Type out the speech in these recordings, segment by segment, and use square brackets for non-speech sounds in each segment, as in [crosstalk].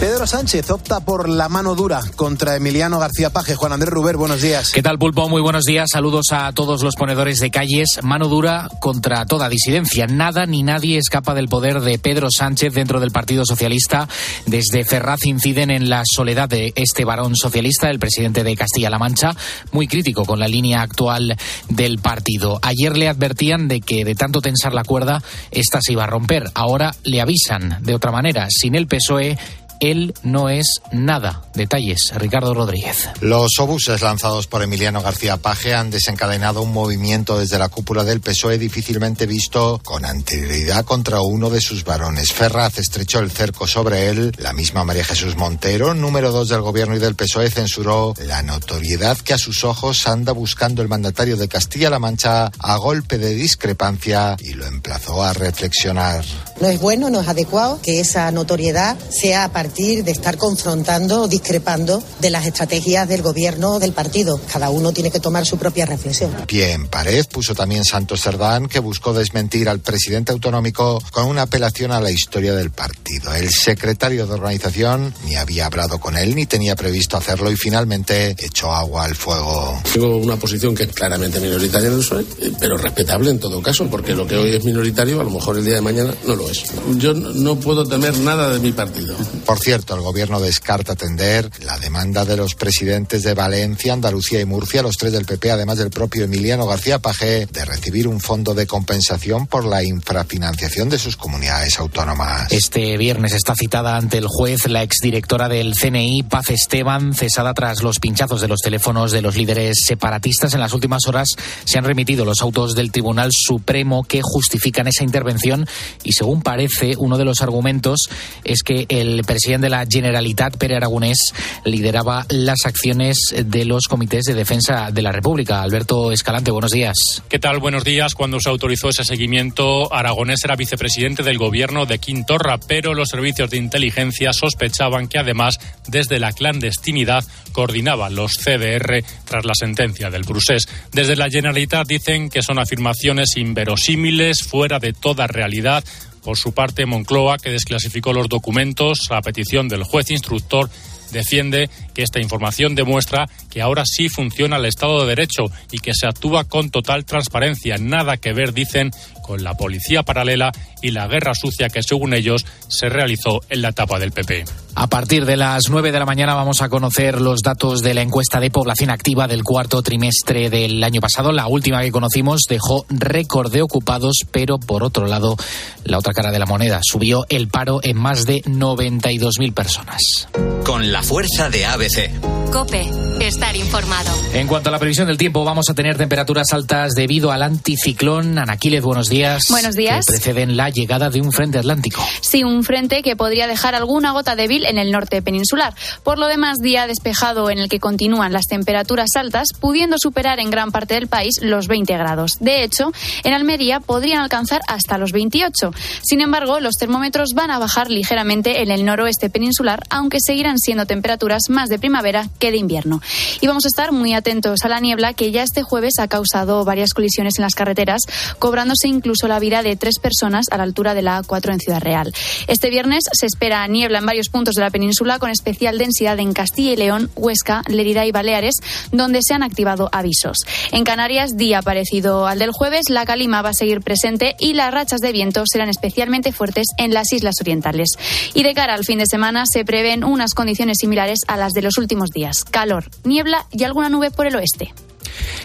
Pedro Sánchez opta por la mano dura contra Emiliano García Paje. Juan Andrés Ruber, buenos días. ¿Qué tal, Pulpo? Muy buenos días. Saludos a todos los ponedores de calles. Mano dura contra toda disidencia. Nada ni nadie escapa del poder de Pedro Sánchez dentro del Partido Socialista. Desde Ferraz inciden en la soledad de este varón socialista, el presidente de Castilla-La Mancha, muy crítico con la línea actual del partido. Ayer le advertían de que de tanto tensar la cuerda, esta se iba a romper. Ahora le avisan de otra manera. Sin el PSOE, él no es nada. Detalles, Ricardo Rodríguez. Los obuses lanzados por Emiliano García Paje han desencadenado un movimiento desde la cúpula del PSOE difícilmente visto con anterioridad contra uno de sus varones. Ferraz estrechó el cerco sobre él. La misma María Jesús Montero, número dos del gobierno y del PSOE, censuró la notoriedad que a sus ojos anda buscando el mandatario de Castilla-La Mancha a golpe de discrepancia y lo emplazó a reflexionar. No es bueno, no es adecuado que esa notoriedad sea a partir de estar confrontando o discrepando de las estrategias del gobierno o del partido. Cada uno tiene que tomar su propia reflexión. Pie en pared puso también Santos Cerdán, que buscó desmentir al presidente autonómico con una apelación a la historia del partido. El secretario de organización ni había hablado con él ni tenía previsto hacerlo y finalmente echó agua al fuego. Tengo una posición que es claramente minoritaria en el PSOE, pero respetable en todo caso, porque lo que hoy es minoritario a lo mejor el día de mañana no lo es. Yo no puedo temer nada de mi partido. Por cierto, el gobierno descarta atender la demanda de los presidentes de Valencia, Andalucía y Murcia, los tres del PP, además del propio Emiliano García Pajé, de recibir un fondo de compensación por la infrafinanciación de sus comunidades autónomas. Este viernes está citada ante el juez la exdirectora del CNI, Paz Esteban, cesada tras los pinchazos de los teléfonos de los líderes separatistas. En las últimas horas se han remitido los autos del Tribunal Supremo que justifican esa intervención y, según parece, uno de los argumentos es que el presidente de la Generalitat, Pere Aragonés, lideraba las acciones de los comités de defensa de la República. Alberto Escalante, buenos días. ¿Qué tal? Buenos días. Cuando se autorizó ese seguimiento, Aragonés era vicepresidente del gobierno de Quintorra, pero los servicios de inteligencia sospechaban que además, desde la clandestinidad, coordinaba los CDR tras la sentencia del Brusés. Desde la Generalitat dicen que son afirmaciones inverosímiles, fuera de toda realidad. Por su parte, Moncloa, que desclasificó los documentos a petición del juez instructor, defiende esta información demuestra que ahora sí funciona el Estado de Derecho y que se actúa con total transparencia. Nada que ver, dicen, con la policía paralela y la guerra sucia que, según ellos, se realizó en la etapa del PP. A partir de las 9 de la mañana vamos a conocer los datos de la encuesta de población activa del cuarto trimestre del año pasado. La última que conocimos dejó récord de ocupados, pero por otro lado, la otra cara de la moneda subió el paro en más de 92.000 personas. Con la fuerza de ABC. Cope, estar informado. En cuanto a la previsión del tiempo, vamos a tener temperaturas altas debido al anticiclón. Anaquiles, buenos días. Buenos días. Que preceden la llegada de un frente atlántico. Sí, un frente que podría dejar alguna gota débil en el norte peninsular. Por lo demás, día despejado en el que continúan las temperaturas altas, pudiendo superar en gran parte del país los 20 grados. De hecho, en Almería podrían alcanzar hasta los 28. Sin embargo, los termómetros van a bajar ligeramente en el noroeste peninsular, aunque seguirán siendo temperaturas más de primavera que de invierno. Y vamos a estar muy atentos a la niebla que ya este jueves ha causado varias colisiones en las carreteras, cobrándose incluso la vida de tres personas a la altura de la A4 en Ciudad Real. Este viernes se espera niebla en varios puntos de la península con especial densidad en Castilla y León, Huesca, Lerida y Baleares, donde se han activado avisos. En Canarias, día parecido al del jueves, la calima va a seguir presente y las rachas de viento serán especialmente fuertes en las islas orientales. Y de cara al fin de semana se prevén unas condiciones similares a las de los últimos días calor, niebla y alguna nube por el oeste.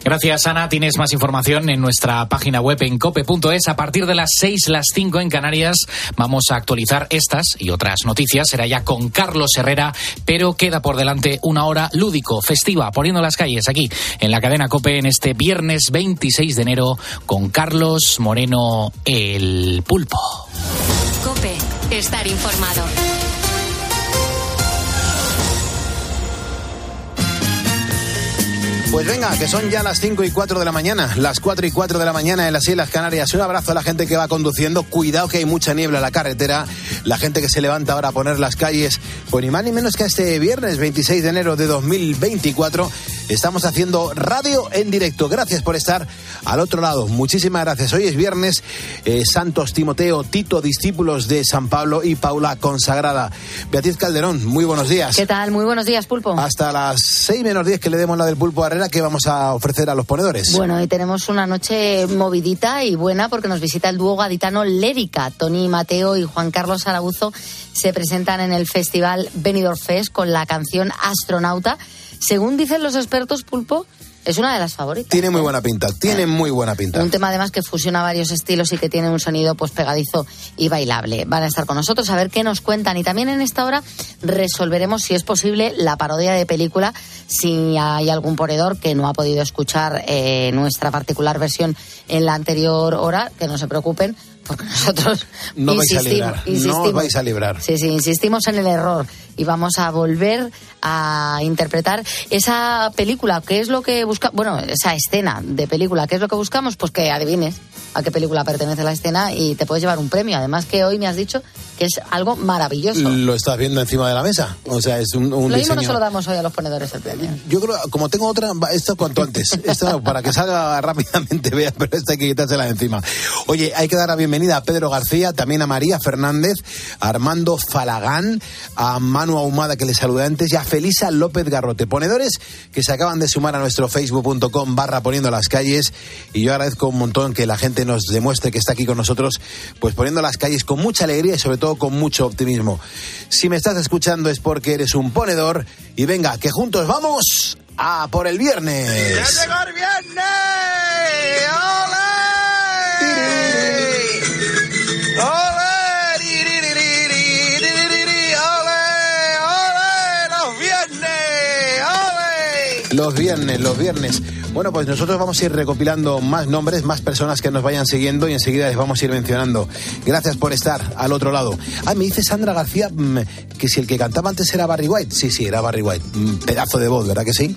Gracias, Ana. Tienes más información en nuestra página web en cope.es. A partir de las 6, las 5 en Canarias, vamos a actualizar estas y otras noticias. Será ya con Carlos Herrera, pero queda por delante una hora lúdico, festiva, poniendo las calles aquí en la cadena Cope en este viernes 26 de enero con Carlos Moreno, el pulpo. Cope, estar informado. Pues venga, que son ya las 5 y 4 de la mañana, las 4 y 4 de la mañana en las Islas Canarias. Un abrazo a la gente que va conduciendo. Cuidado que hay mucha niebla en la carretera. La gente que se levanta ahora a poner las calles, pues ni más ni menos que este viernes 26 de enero de 2024 Estamos haciendo radio en directo. Gracias por estar al otro lado. Muchísimas gracias. Hoy es viernes. Eh, Santos Timoteo, Tito, discípulos de San Pablo y Paula consagrada. Beatriz Calderón, muy buenos días. ¿Qué tal? Muy buenos días, Pulpo. Hasta las seis menos diez que le demos la del Pulpo ¿qué vamos a ofrecer a los ponedores? Bueno, hoy tenemos una noche movidita y buena porque nos visita el dúo gaditano Lérica. Tony Mateo y Juan Carlos Araguzo se presentan en el festival Benidorm Fest con la canción Astronauta. Según dicen los expertos, Pulpo, es una de las favoritas. Tiene muy buena pinta, tiene muy buena pinta. Un tema además que fusiona varios estilos y que tiene un sonido pues pegadizo y bailable. Van a estar con nosotros a ver qué nos cuentan y también en esta hora resolveremos si es posible la parodia de película, si hay algún ponedor que no ha podido escuchar eh, nuestra particular versión en la anterior hora, que no se preocupen porque nosotros [laughs] no insistimos, vais a librar, no os vais a librar. Sí, sí, insistimos en el error y vamos a volver a interpretar esa película, ¿qué es lo que buscamos? Bueno, esa escena de película, ¿qué es lo que buscamos? Pues que adivines a qué película pertenece la escena y te puedes llevar un premio. Además que hoy me has dicho que es algo maravilloso. Lo estás viendo encima de la mesa. O sea, es un, un Lo mismo no se lo damos hoy a los ponedores el premio. Yo creo, como tengo otra, esto cuanto antes. Esto para que salga [laughs] rápidamente, vea, pero esta hay que quitársela encima. Oye, hay que dar la bienvenida a Pedro García, también a María Fernández, a Armando Falagán, a Manu Ahumada, que le saludé antes, y a Felisa López Garrote. Ponedores que se acaban de sumar a nuestro facebook.com barra poniendo las calles. Y yo agradezco un montón que la gente nos demuestre que está aquí con nosotros, pues poniendo las calles con mucha alegría y sobre todo con mucho optimismo. Si me estás escuchando es porque eres un ponedor. Y venga, que juntos vamos a por el viernes. llegó el viernes! ¡Ole! ¡Ole! ¡Ole! ¡Ole! ¡Los viernes! ¡Ole! Los viernes, los viernes. Bueno, pues nosotros vamos a ir recopilando más nombres, más personas que nos vayan siguiendo y enseguida les vamos a ir mencionando. Gracias por estar al otro lado. Ah, me dice Sandra García mm, que si el que cantaba antes era Barry White. Sí, sí, era Barry White. Mm, pedazo de voz, ¿verdad que sí?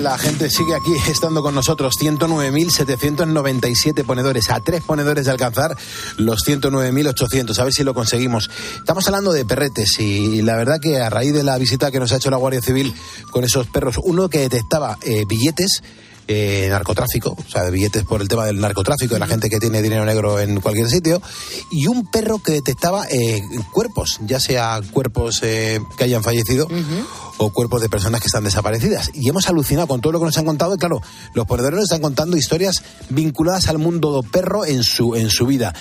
La gente sigue aquí estando con nosotros. 109.797 ponedores, a tres ponedores de alcanzar los 109.800. A ver si lo conseguimos. Estamos hablando de perretes y la verdad que a raíz de la visita que nos ha hecho la Guardia Civil con esos perros, uno que detectaba eh, billetes eh, narcotráfico, o sea, de billetes por el tema del narcotráfico, de la gente que tiene dinero negro en cualquier sitio, y un perro que detectaba eh, cuerpos, ya sea cuerpos eh, que hayan fallecido o cuerpos de personas que están desaparecidas. Y hemos alucinado con todo lo que nos han contado, y claro, los ponedores nos están contando historias vinculadas al mundo do perro en su, en su vida.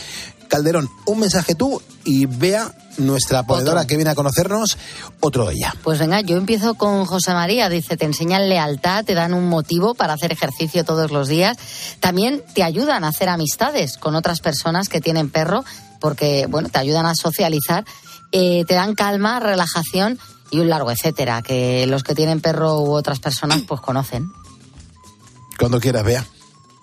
Calderón, un mensaje tú y vea nuestra ponedora que viene a conocernos, otro de ella. Pues venga, yo empiezo con José María. Dice, te enseñan lealtad, te dan un motivo para hacer ejercicio todos los días. También te ayudan a hacer amistades con otras personas que tienen perro, porque, bueno, te ayudan a socializar. Eh, te dan calma, relajación y un largo etcétera, que los que tienen perro u otras personas pues conocen. Cuando quieras, vea.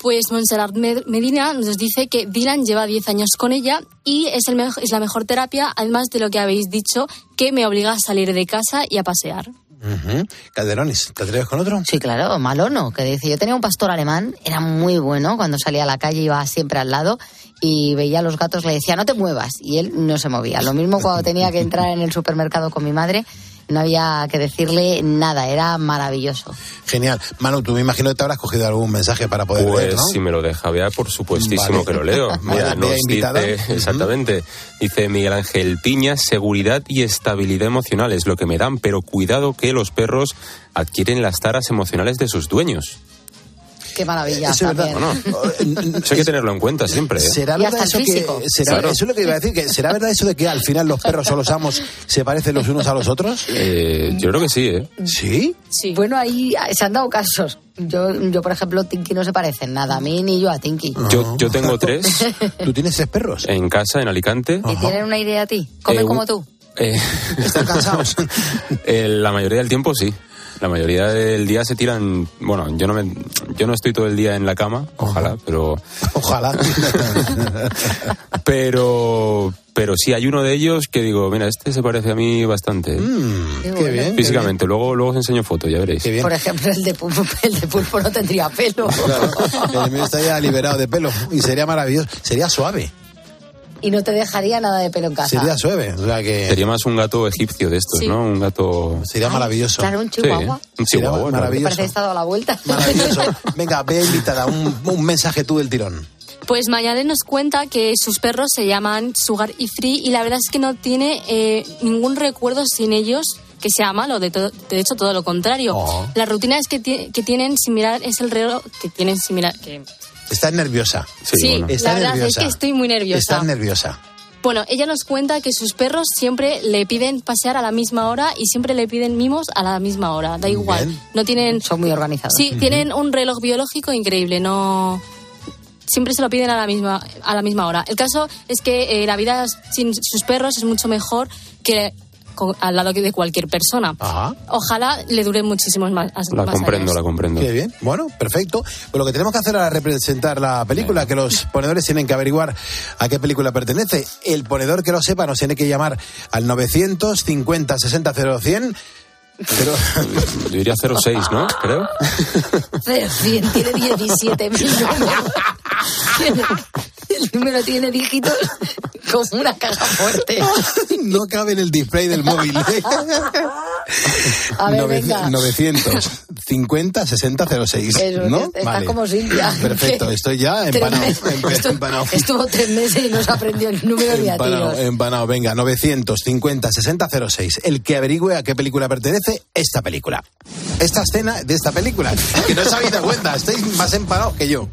Pues Montserrat Med- Medina nos dice que Dylan lleva 10 años con ella y es, el es la mejor terapia, además de lo que habéis dicho, que me obliga a salir de casa y a pasear. Ujú. Calderones, ¿te atreves con otro? Sí, claro, Malono, que dice, yo tenía un pastor alemán, era muy bueno, cuando salía a la calle iba siempre al lado y veía a los gatos, le decía, no te muevas, y él no se movía. Lo mismo cuando tenía que entrar en el supermercado con mi madre, no había que decirle nada, era maravilloso. Genial. Manu, tú me imagino que te habrás cogido algún mensaje para poder Pues leer, ¿no? si me lo deja Bea, por supuestísimo Vale. que lo leo. [laughs] Mira, nos dice, [laughs] exactamente, dice Miguel Ángel Piña, seguridad y estabilidad emocional es lo que me dan, pero cuidado que los perros adquieren las taras emocionales de sus dueños. Qué maravilla. Eso es verdad. también. Bueno, [laughs] eso hay que tenerlo en cuenta siempre. ¿eh? ¿Será Y verdad hasta eso que será, Claro. eso es lo que iba a decir que será verdad eso de que al final los perros o los amos se parecen los unos a los otros? Eh, yo creo que sí, ¿eh? ¿Sí? Sí. Bueno, ahí se han dado casos. Yo, yo, por ejemplo, Tinky no se parece en nada a mí ni yo a Tinky. Yo, yo tengo tres ¿Tú tienes tres perros? en casa, en Alicante. ¿Y tienen una idea a ti? ¿Comen Eh, como tú? Eh, ¿Están cansados? [laughs] eh, la mayoría del tiempo sí. La mayoría del día se tiran. Bueno, yo no me, yo no estoy todo el día en la cama, ojalá, pero Ojalá. [laughs] pero pero sí hay uno de ellos que digo, mira, este se parece a mí bastante. Mm, Qué bien. qué Físicamente, luego luego os enseño fotos, ya veréis. Qué bien. Por ejemplo, el de, pulpo, el de pulpo no tendría pelo. Claro, el mío está ya liberado de pelo y sería maravilloso. Sería suave. Y no te dejaría nada de pelo en casa. Sería suave. O sea que Sería más un gato egipcio de estos, Sí. ¿no? Un gato. sería maravilloso. Claro, un Sí, chihuahua. un chihuahua. maravilloso. Parece que está dado la vuelta. Maravilloso. [laughs] Venga, ve invitada, un, un mensaje tú del tirón. Pues Mayade nos cuenta que sus perros se llaman Sugar y Free y la verdad es que no tiene eh, ningún recuerdo sin ellos que sea malo, de, todo- de hecho todo lo contrario. Oh. Las rutinas que, ti- que tienen similar es el reloj que tienen similar. Que, Estás nerviosa. Sí, sí, bueno. Está la verdad nerviosa. es que estoy muy nerviosa. Estás nerviosa. Bueno, ella nos cuenta que sus perros siempre le piden pasear a la misma hora y siempre le piden mimos a la misma hora. Da igual. Bien. No tienen. Son muy organizados. Sí, tienen un reloj biológico increíble. No. Siempre se lo piden a la misma a la misma hora. El caso es que eh, la vida sin sus perros es mucho mejor que con- al lado de cualquier persona. Ajá. Ojalá le dure muchísimos más. La más comprendo, años. la comprendo. Qué bien. Bueno, perfecto. Pues lo que tenemos que hacer ahora es representar la película, que los ponedores tienen que averiguar a qué película pertenece. El ponedor que lo sepa nos tiene que llamar al 950 60 0100. Pero, [laughs] Yo diría 06, ¿no? Creo. Pero bien, tiene 17 [laughs] mil [laughs] [laughs] El número tiene dígitos como una caja fuerte. [laughs] no cabe en el display del móvil. A ver, Nove- venga. 950 60 06. Eso, ¿no? está Vale. como Silvia. [laughs] Perfecto, estoy ya empanado. empe- Estuvo- empanado. Estuvo tres meses y no se aprendió el número a Empanado, empanado. Venga, 950 60 06. El que averigüe a qué película pertenece esta película. Esta escena de esta película. Que no os habéis dado cuenta, estáis más empanados que yo.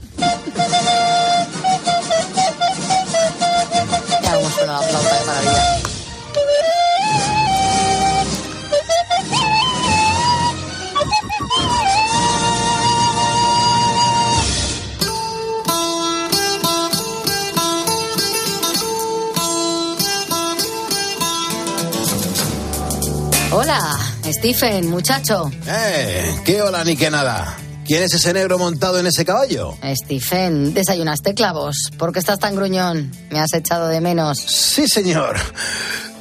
Hola, Stephen, muchacho. Eh, qué hola ni qué nada. ¿Quién es ese negro montado en ese caballo? Stephen, ¿desayunaste clavos? ¿Por qué estás tan gruñón? Me has echado de menos. Sí, señor.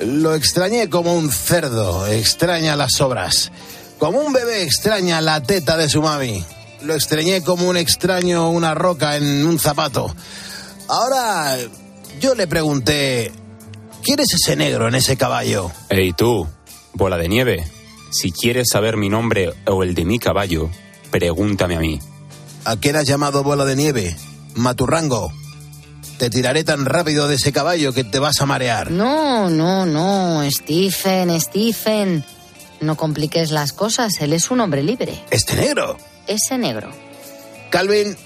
Lo extrañé como un cerdo. Extraña las obras. Como un bebé extraña la teta de su mami. Lo extrañé como un extraño una roca en un zapato. Ahora yo le pregunté, ¿quién es ese negro en ese caballo? Ey tú, bola de nieve, si quieres saber mi nombre o el de mi caballo, pregúntame a mí. ¿A quién has llamado bola de nieve? Maturrango. Te tiraré tan rápido de ese caballo que te vas a marear. No, no, no, Stephen, Stephen. No compliques las cosas, él es un hombre libre. ¿Este negro? Ese negro. Calvin,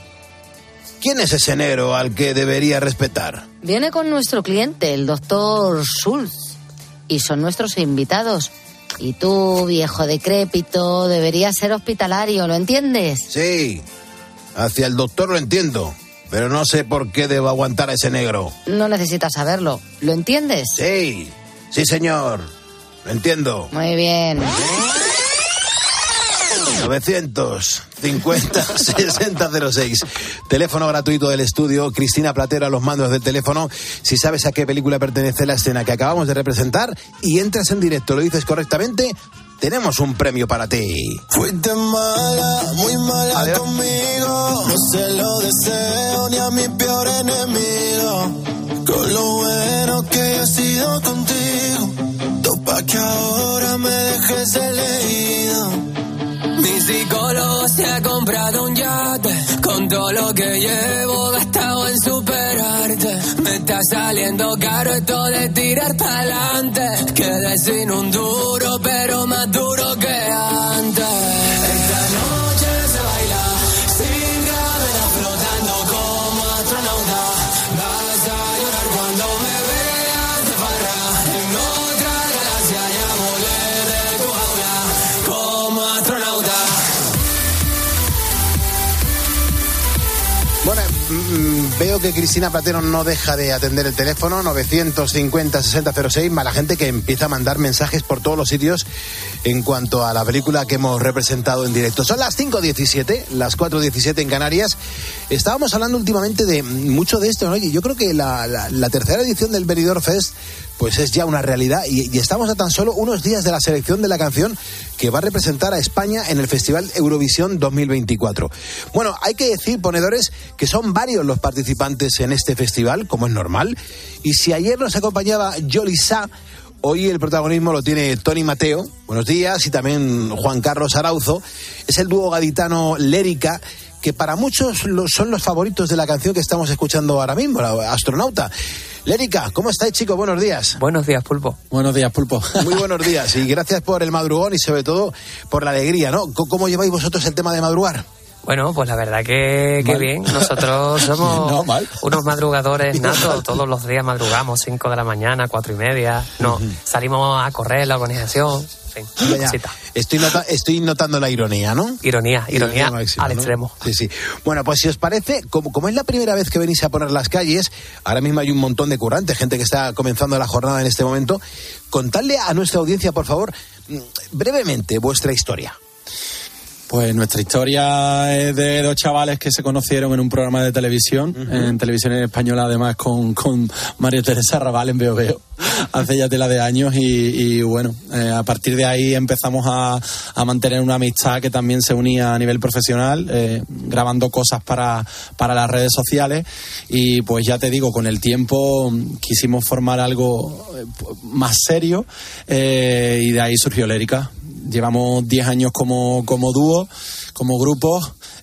¿quién es ese negro al que debería respetar? Viene con nuestro cliente, el doctor Schultz. Y son nuestros invitados. Y tú, viejo decrépito, deberías ser hospitalario, ¿lo entiendes? Sí, hacia el doctor lo entiendo, pero no sé por qué debo aguantar a ese negro. No necesitas saberlo, ¿lo entiendes? Sí, sí señor, lo entiendo. Muy bien. 950 6006. [laughs] Teléfono gratuito del estudio. Cristina Platero a los mandos del teléfono. Si sabes a qué película pertenece la escena que acabamos de representar y entras en directo, lo dices correctamente, tenemos un premio para ti. Fuiste mala, muy mala conmigo. No se lo deseo ni a mi peor enemigo. Con lo bueno que he sido contigo. Topa que ahora me dejes elegido. Mi psicólogo se ha comprado un yate con todo lo que llevo gastado en superarte. Me está saliendo caro esto de tirar pa'lante. Quedé sin un duro, pero más duro que antes. Veo que Cristina Platero no deja de atender el teléfono 950 6006, más la gente que empieza a mandar mensajes por todos los sitios en cuanto a la película que hemos representado en directo. Son las 5.17, las 4.17 en Canarias. Estábamos hablando últimamente de mucho de esto, ¿no? Y yo creo que la, la- la tercera edición del Benidorm Fest pues es ya una realidad y, y estamos a tan solo unos días de la selección de la canción que va a representar a España en el Festival Eurovisión 2024. Bueno, hay que decir, ponedores, que son varios los participantes en este festival, como es normal, y si ayer nos acompañaba Yoli Sa, Hoy el protagonismo lo tiene Tony Mateo, buenos días, y también Juan Carlos Arauzo. Es el dúo gaditano Lérica, que para muchos lo- son los favoritos de la canción que estamos escuchando ahora mismo, la astronauta. Lérica, ¿cómo estáis, chicos? Buenos días. Buenos días, Pulpo. Buenos días, Pulpo. Muy buenos [laughs] días y gracias por el madrugón y sobre todo por la alegría, ¿no? ¿Cómo- ¿Cómo lleváis vosotros el tema de madrugar? Bueno, pues la verdad que, bien. Nosotros [laughs] somos No, mal. unos madrugadores natos. [laughs] Todos los días madrugamos, 5 de la mañana, cuatro y media. No, salimos a correr la organización. Estoy, nota- estoy notando la ironía, ¿no? Ironía, ironía máxima, al ¿no? extremo. Sí, sí. Bueno, pues si os parece, como, como es la primera vez que venís a poner las calles, ahora mismo hay un montón de currantes, gente que está comenzando la jornada en este momento, contadle a nuestra audiencia, por favor, mm, brevemente vuestra historia. Pues nuestra historia es de dos chavales que se conocieron en un programa de televisión, en televisión española además con, con María Teresa Raval en Veo Veo, hace ya tela de años y, y bueno, eh, a partir de ahí empezamos a, a mantener una amistad que también se unía a nivel profesional, eh, grabando cosas para, para las redes sociales. Y pues ya te digo, con el tiempo quisimos formar algo eh, más serio eh, y de ahí surgió Lérica. Llevamos 10 años como, como dúo, como grupo.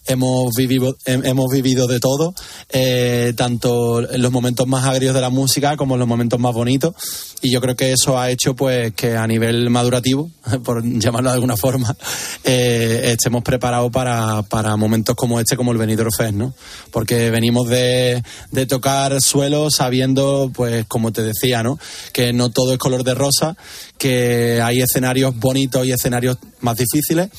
Hemos vivido, hem- hemos vivido de todo, eh, tanto en los momentos más agrios de la música como en los momentos más bonitos. Y yo creo que eso ha hecho pues que a nivel madurativo, [laughs] por llamarlo de alguna forma, eh, estemos preparados para, para momentos como este, como el Benidorm Fest, ¿no? Porque venimos de, de tocar suelo sabiendo, pues como te decía, ¿no? Que no todo es color de rosa, que hay escenarios bonitos y escenarios más difíciles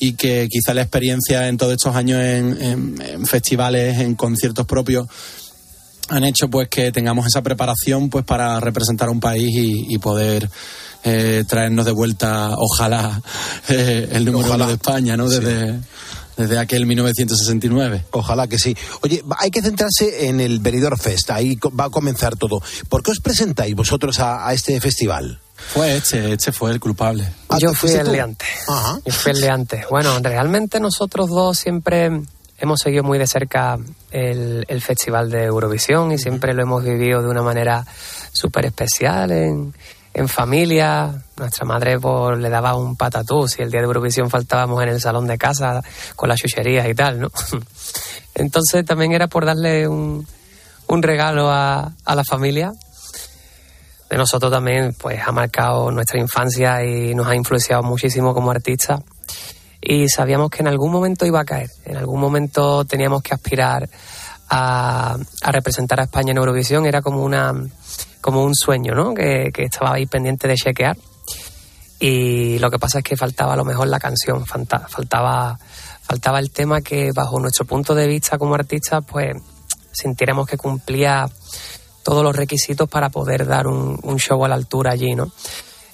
y que quizá la experiencia en todos estos años en, en- en festivales, en conciertos propios, han hecho pues que tengamos esa preparación pues para representar a un país y, y poder eh, traernos de vuelta, ojalá, [laughs] eh, el número Ojalá. uno de España, ¿no? Desde, desde aquel 1969. Ojalá que sí. Oye, hay que centrarse en el Benidorm Fest, ahí va a comenzar todo. ¿Por qué os presentáis vosotros a, a este festival? Fue este, este fue el culpable. Yo fui el de antes. Yo fui el de antes. Bueno, realmente nosotros dos siempre hemos seguido muy de cerca el, el Festival de Eurovisión y siempre lo hemos vivido de una manera súper especial en, en familia. Nuestra madre pues, le daba un patatús y el día de Eurovisión faltábamos en el salón de casa con las chucherías y tal, ¿no? [laughs] Entonces también era por darle un, un regalo a, a la familia de nosotros también pues ha marcado nuestra infancia y nos ha influenciado muchísimo como artistas y sabíamos que en algún momento iba a caer, en algún momento teníamos que aspirar a, representar a España en Eurovisión, era como una como un sueño, ¿no? Que, que estaba ahí pendiente de chequear. Y lo que pasa es que faltaba a lo mejor la canción, faltaba faltaba el tema que bajo nuestro punto de vista como artistas pues sintiéramos que cumplía todos los requisitos para poder dar un, show a la altura allí, ¿no?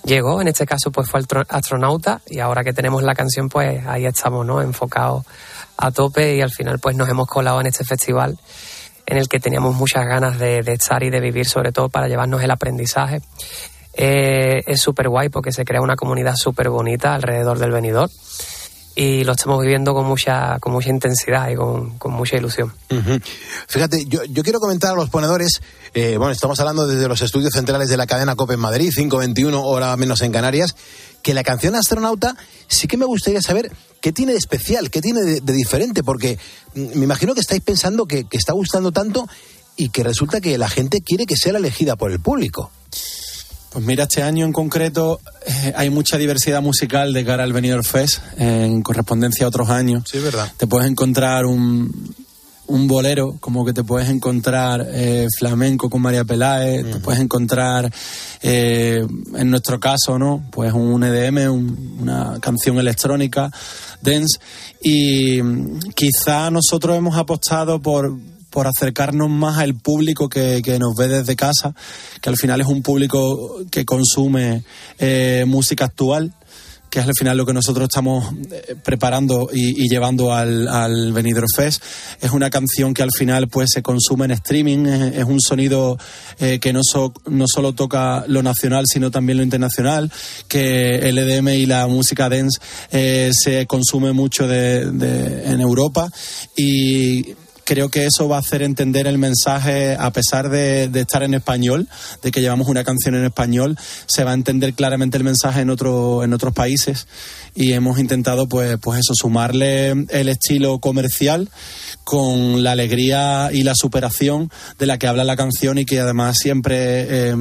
Llegó, en este caso pues fue astronauta y ahora que tenemos la canción pues ahí estamos, ¿no? Enfocados a tope y al final pues nos hemos colado en este festival en el que teníamos muchas ganas de, estar y de vivir, sobre todo para llevarnos el aprendizaje. Eh, es súper guay porque se crea una comunidad súper bonita alrededor del venidor y lo estamos viviendo con mucha, con mucha intensidad y con, mucha ilusión. Fíjate, yo quiero comentar a los ponedores, eh, bueno, estamos hablando desde los estudios centrales de la cadena COPE en Madrid, 5.21, hora menos en Canarias, que la canción Astronauta sí que me gustaría saber qué tiene de especial, qué tiene de, de diferente, porque mm, me imagino que estáis pensando que, que está gustando tanto y que resulta que la gente quiere que sea la elegida por el público. Pues mira, este año en concreto eh, hay mucha diversidad musical de cara al Benidorm Fest en correspondencia a otros años. Sí, verdad. Te puedes encontrar un, un bolero, como que te puedes encontrar eh, flamenco con María Peláez, te puedes encontrar, eh, en nuestro caso, ¿no? Pues un EDM, un- una canción electrónica, dance, y mm, quizá nosotros hemos apostado por por acercarnos más al público que, que nos ve desde casa, que al final es un público que consume eh, música actual, que es al final lo que nosotros estamos eh, preparando y, llevando al, al Benidorm Fest. Es una canción que al final pues se consume en streaming, es, un sonido eh, que no, so- no solo toca lo nacional, sino también lo internacional, que el EDM y la música dance eh, se consume mucho de- en Europa y creo que eso va a hacer entender el mensaje, a pesar de, estar en español, de que llevamos una canción en español, se va a entender claramente el mensaje en, otro, en otros países. Y hemos intentado, pues, pues eso, sumarle el estilo comercial con la alegría y la superación de la que habla la canción y que además siempre, eh,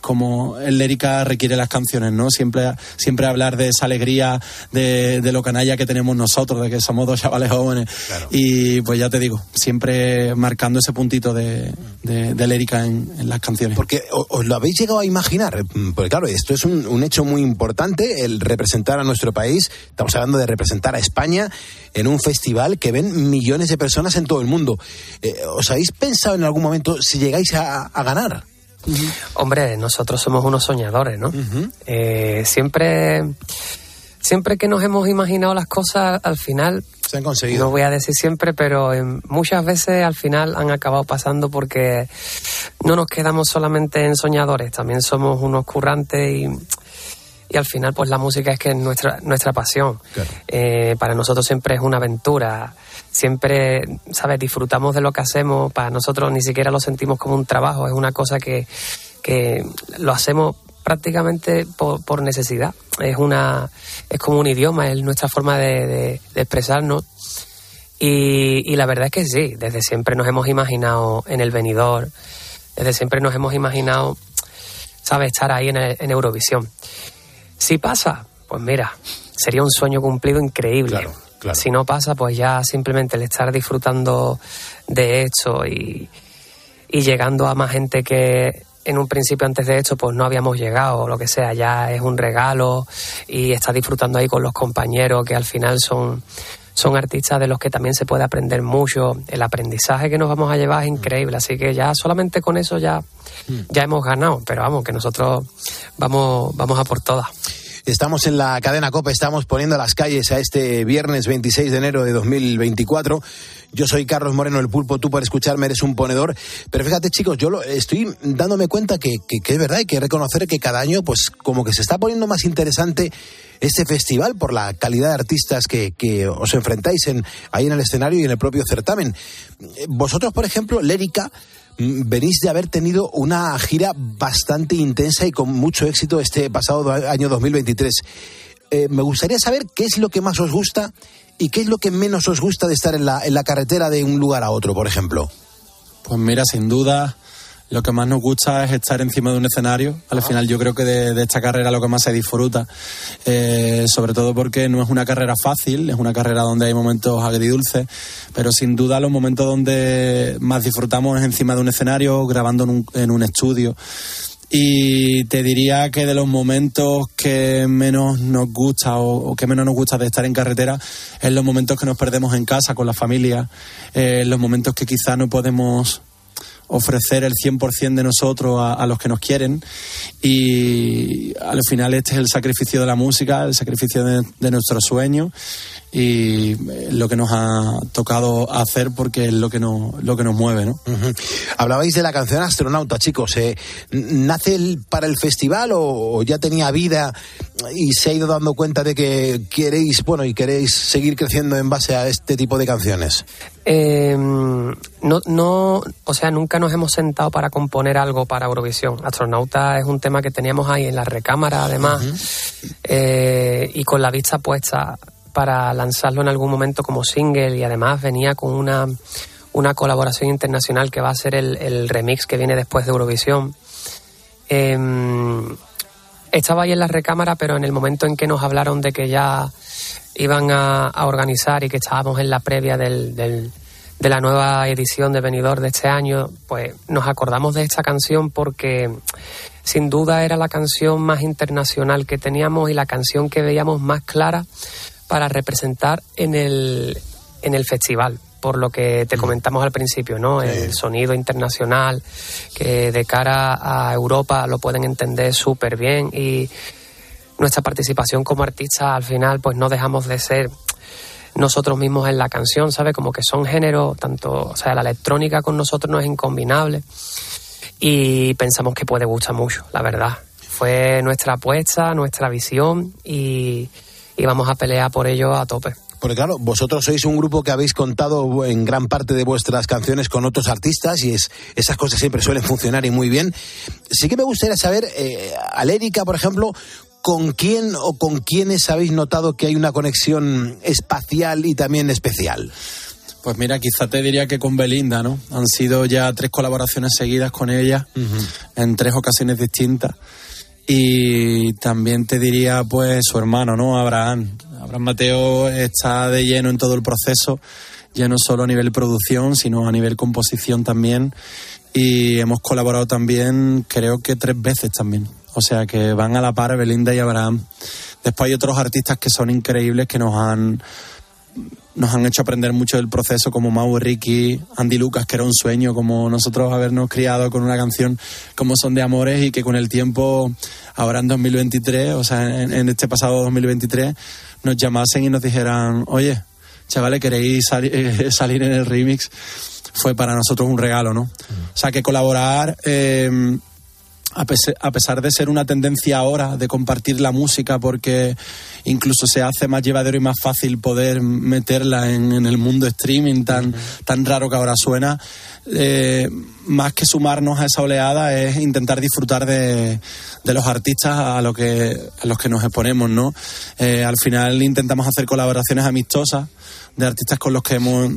como el lírica requiere las canciones, ¿no? Siempre, siempre hablar de esa alegría, de, de lo canalla que tenemos nosotros, de que somos dos chavales jóvenes. Y pues ya te digo, siempre marcando ese puntito de, de, de lírica en, en las canciones. Porque os lo habéis llegado a imaginar, Mm, porque claro, esto es un, un hecho muy importante, el representar a nuestro país, estamos hablando de representar a España en un festival que ven millones de personas en todo el mundo. Eh, ¿Os habéis pensado en algún momento si llegáis a, a ganar? Hombre, nosotros somos unos soñadores, ¿no? Eh, siempre, siempre que nos hemos imaginado las cosas, al final, Se han conseguido. no voy a decir siempre, pero eh, muchas veces al final han acabado pasando porque no nos quedamos solamente en soñadores, también somos unos currantes y, y al final pues la música es que es nuestra, nuestra pasión. Eh, para nosotros siempre es una aventura, siempre, ¿sabes? Disfrutamos de lo que hacemos, para nosotros ni siquiera lo sentimos como un trabajo, es una cosa que, que lo hacemos prácticamente por, por necesidad. Es una es como un idioma, es nuestra forma de, expresarnos. Y, y la verdad es que sí, desde siempre nos hemos imaginado en el venidor, desde siempre nos hemos imaginado, ¿sabes?, estar ahí en Eurovisión. Si pasa, pues mira, sería un sueño cumplido increíble. Si no pasa, pues ya simplemente el estar disfrutando de esto y, y llegando a más gente que en un principio antes de esto pues no habíamos llegado o lo que sea, ya es un regalo y estar disfrutando ahí con los compañeros que al final son, son artistas de los que también se puede aprender mucho, el aprendizaje que nos vamos a llevar es increíble, así que ya solamente con eso ya, ya hemos ganado, pero vamos, que nosotros vamos, vamos a por todas. Estamos en la cadena COPE, estamos poniendo las calles a este viernes 26 de enero de 2024. Yo soy Carlos Moreno, el pulpo, tú por escucharme eres un ponedor. Pero fíjate chicos, yo lo, estoy dándome cuenta que, que, que es verdad, hay que reconocer que cada año pues como que se está poniendo más interesante este festival por la calidad de artistas que, que os enfrentáis en, ahí en el escenario y en el propio certamen. Vosotros, por ejemplo, Lérica, venís de haber tenido una gira bastante intensa y con mucho éxito este pasado año 2023. Eh, me gustaría saber qué es lo que más os gusta y qué es lo que menos os gusta de estar en la, en la carretera de un lugar a otro, por ejemplo. Pues mira, sin duda, lo que más nos gusta es estar encima de un escenario. Al final yo creo que de, de, esta carrera lo que más se disfruta, eh, sobre todo porque no es una carrera fácil, es una carrera donde hay momentos agridulces, pero sin duda los momentos donde más disfrutamos es encima de un escenario, grabando en un, en un estudio. Y te diría que de los momentos que menos nos gusta o, o, que menos nos gusta de estar en carretera es los momentos que nos perdemos en casa con la familia, eh, los momentos que quizá no podemos ofrecer el 100% de nosotros a, los que nos quieren. Y al final este es el sacrificio de la música, el sacrificio de, de nuestros sueños y lo que nos ha tocado hacer porque es lo que nos, lo que nos mueve. ¿no? Uh -huh. Hablabais de la canción Astronauta, chicos. ¿eh? ¿Nace el, para el festival o, o, ya tenía vida y se ha ido dando cuenta de que queréis, bueno, y queréis seguir creciendo en base a este tipo de canciones? Eh, no, no, o sea, nunca nos hemos sentado para componer algo para Eurovisión. Astronauta es un tema que teníamos ahí en la recámara, además, uh -huh. eh, y con la vista puesta para lanzarlo en algún momento como single y además venía con una, una colaboración internacional que va a ser el, el remix que viene después de Eurovisión. Eh, estaba ahí en la recámara, pero en el momento en que nos hablaron de que ya iban a, organizar y que estábamos en la previa del, de la nueva edición de Benidorm de este año, pues nos acordamos de esta canción porque sin duda era la canción más internacional que teníamos y la canción que veíamos más clara para representar en el, en el festival por lo que te comentamos al principio, ¿no? El sonido internacional, que de cara a Europa lo pueden entender súper bien y nuestra participación como artistas al final pues no dejamos de ser nosotros mismos en la canción, ¿sabes? Como que son géneros, tanto, o sea, la electrónica con nosotros no es incombinable y pensamos que puede gustar mucho, la verdad. Fue nuestra apuesta, nuestra visión y, y vamos a pelear por ello a tope. Porque claro, vosotros sois un grupo que habéis contado en gran parte de vuestras canciones con otros artistas y es, esas cosas siempre suelen funcionar y muy bien. Sí que me gustaría saber, eh, Alérica, por ejemplo, ¿con quién o con quiénes habéis notado que hay una conexión espacial y también especial? Pues mira, quizá te diría que con Belinda, ¿no? Han sido ya tres colaboraciones seguidas con ella uh -huh. en tres ocasiones distintas. Y también te diría, pues, su hermano, ¿no? Abraham. Abraham Mateo está de lleno en todo el proceso, ya no solo a nivel producción, sino a nivel composición también. Y hemos colaborado también, creo que tres veces también. O sea que van a la par Belinda y Abraham. Después hay otros artistas que son increíbles que nos han nos han hecho aprender mucho del proceso, como Mau Ricky, Andy Lucas, que era un sueño, como nosotros habernos criado con una canción como Son de Amores y que con el tiempo, ahora en 2023, o sea, en, este pasado 2023, nos llamasen y nos dijeran, oye, chavales, ¿queréis eh, [laughs] salir en el remix? Fue para nosotros un regalo, ¿no? O sea, que colaborar... Eh, a pesar de ser una tendencia ahora de compartir la música porque incluso se hace más llevadero y más fácil poder meterla en, en el mundo streaming tan, tan raro que ahora suena, eh, más que sumarnos a esa oleada es intentar disfrutar de, de los artistas a, lo que, a los que nos exponemos, ¿no? Eh, al final intentamos hacer colaboraciones amistosas de artistas con los que hemos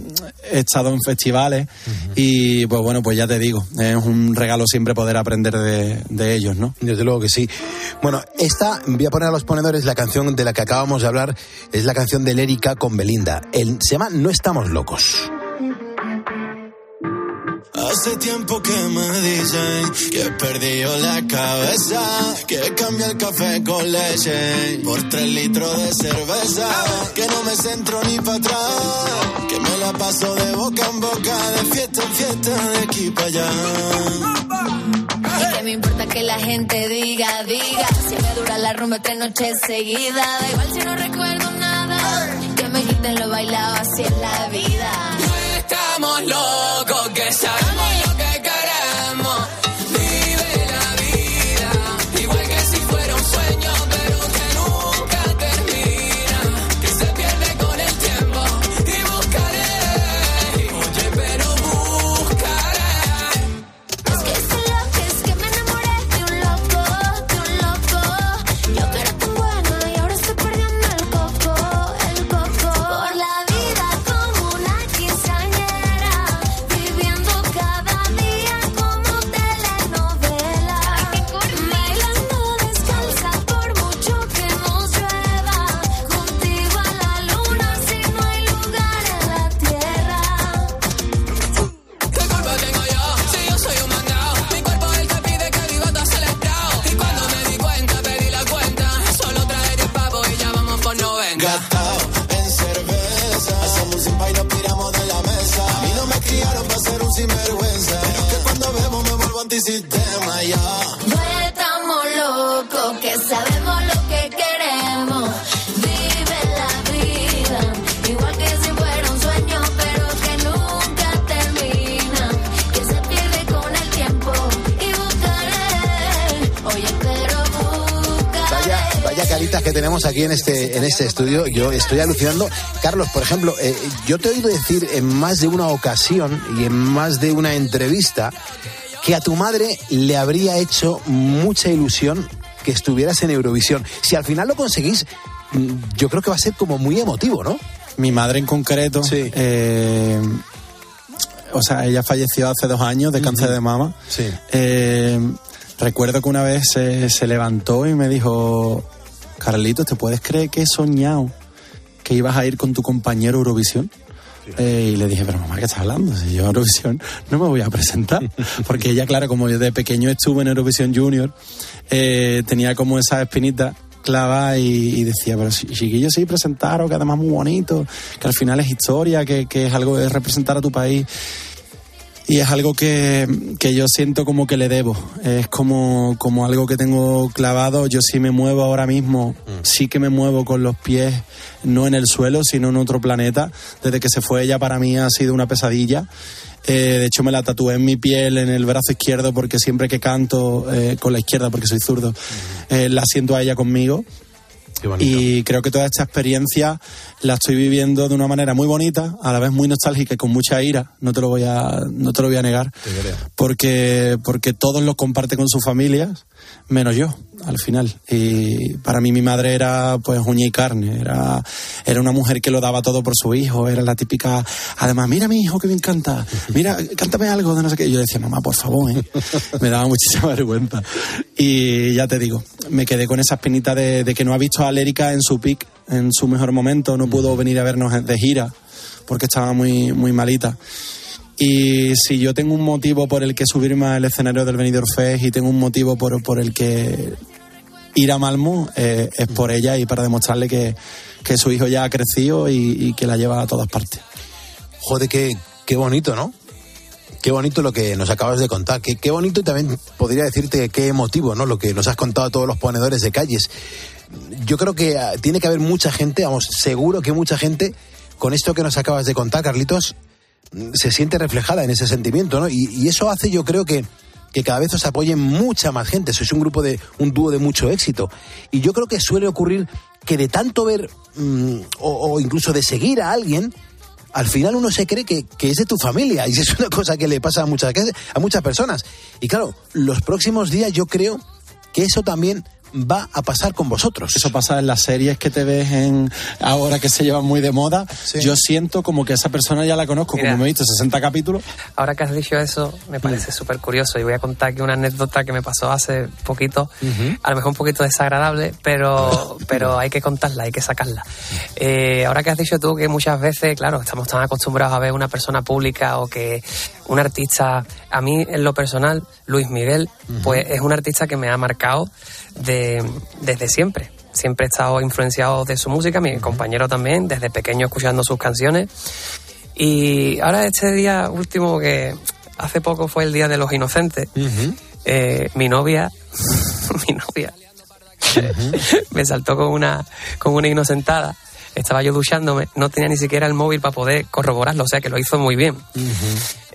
estado en festivales uh -huh. y pues bueno, pues ya te digo, es un regalo siempre poder aprender de, de, ellos, ¿no? Desde luego que sí. Bueno, esta, voy a poner a los ponedores la canción de la que acabamos de hablar, es la canción de Lérica con Belinda. El, se llama No estamos locos. Hace tiempo que me dicen que he perdido la cabeza, que cambia el café con leche por tres litros de cerveza, que no me centro ni para atrás, que me la paso de boca en boca, de fiesta en fiesta, de aquí para allá. Y que me importa que la gente diga, diga. Si me dura la rumba tres noches seguidas, da igual si no recuerdo nada. Que me quiten lo bailado, así es la vida. Este, estudio. Yo estoy alucinando. Carlos, por ejemplo, eh, yo te he oído decir en más de una ocasión y en más de una entrevista que a tu madre le habría hecho mucha ilusión que estuvieras en Eurovisión. Si al final lo conseguís, mm, yo creo que va a ser como muy emotivo, ¿no? Mi madre en concreto, eh, o sea, ella falleció hace dos años de cáncer de mama. Sí. Eh, recuerdo que una vez se, se levantó y me dijo, Carlitos, ¿te puedes creer que he soñado que ibas a ir con tu compañero Eurovisión? Eh, y le dije, pero mamá, ¿qué estás hablando? Si yo Eurovisión no me voy a presentar. [laughs] Porque ella, claro, como yo de pequeño estuve en Eurovisión Junior, eh, tenía como esa espinita clava y, y decía, pero chiquillo, sí, presentaros, que además es muy bonito, que al final es historia, que, que es algo de representar a tu país. Y es algo que, que yo siento como que le debo. Es como, como algo que tengo clavado. Yo sí me muevo ahora mismo, sí que me muevo con los pies, no en el suelo, sino en otro planeta. Desde que se fue ella para mí ha sido una pesadilla. Eh, de hecho me la tatué en mi piel, en el brazo izquierdo, porque siempre que canto eh, con la izquierda, porque soy zurdo, eh, la siento a ella conmigo. Y creo que toda esta experiencia la estoy viviendo de una manera muy bonita, a la vez muy nostálgica y con mucha ira, no te lo voy a, no te lo voy a negar, porque, porque todos lo comparten con sus familias, menos yo, al final. Y para mí mi madre era pues uña y carne, era, era una mujer que lo daba todo por su hijo, era la típica, además, mira mi hijo que bien canta, mira, cántame algo de no sé qué. Y yo decía, mamá, por favor, ¿eh?". [laughs] me daba muchísima [laughs] vergüenza. Y ya te digo, me quedé con esa espinita de, de que no ha visto a Lérica en su pick, en su mejor momento, no pudo venir a vernos de gira porque estaba muy, muy malita. Y si yo tengo un motivo por el que subirme al escenario del Benidorm Fest y tengo un motivo por, por el que ir a Malmo, eh, es por ella y para demostrarle que, que su hijo ya ha crecido y, que la lleva a todas partes. Joder, qué, qué bonito, ¿no? Qué bonito lo que nos acabas de contar. Qué, qué bonito y también podría decirte qué emotivo, ¿no? Lo que nos has contado a todos los ponedores de calles. Yo creo que ah, tiene que haber mucha gente, vamos, seguro que mucha gente, con esto que nos acabas de contar, Carlitos, se siente reflejada en ese sentimiento, ¿no? Y, y eso hace, yo creo que, que cada vez os apoye mucha más gente. Sois un grupo de, un dúo de mucho éxito. Y yo creo que suele ocurrir que de tanto ver, mm, o, o incluso de seguir a alguien, al final uno se cree que, que es de tu familia y es una cosa que le pasa a muchas, a muchas personas. Y claro, los próximos días yo creo que eso también va a pasar con vosotros. Eso pasa en las series que te ves en ahora que se llevan muy de moda. Yo siento como que esa persona ya la conozco, Mira. como me he visto 60 capítulos. Ahora que has dicho eso, me parece súper curioso y voy a contar aquí una anécdota que me pasó hace poquito, a lo mejor un poquito desagradable, pero, [laughs] pero hay que contarla, hay que sacarla. Eh, ahora que has dicho tú que muchas veces, claro, estamos tan acostumbrados a ver una persona pública o que un artista, a mí en lo personal, Luis Miguel, pues es un artista que me ha marcado de, desde siempre. Siempre he estado influenciado de su música, mi compañero también, desde pequeño escuchando sus canciones. Y ahora este día último que hace poco fue el Día de los Inocentes, eh, mi novia [laughs] mi novia. me saltó con una, con una inocentada. Estaba yo duchándome, no tenía ni siquiera el móvil para poder corroborarlo, o sea que lo hizo muy bien. En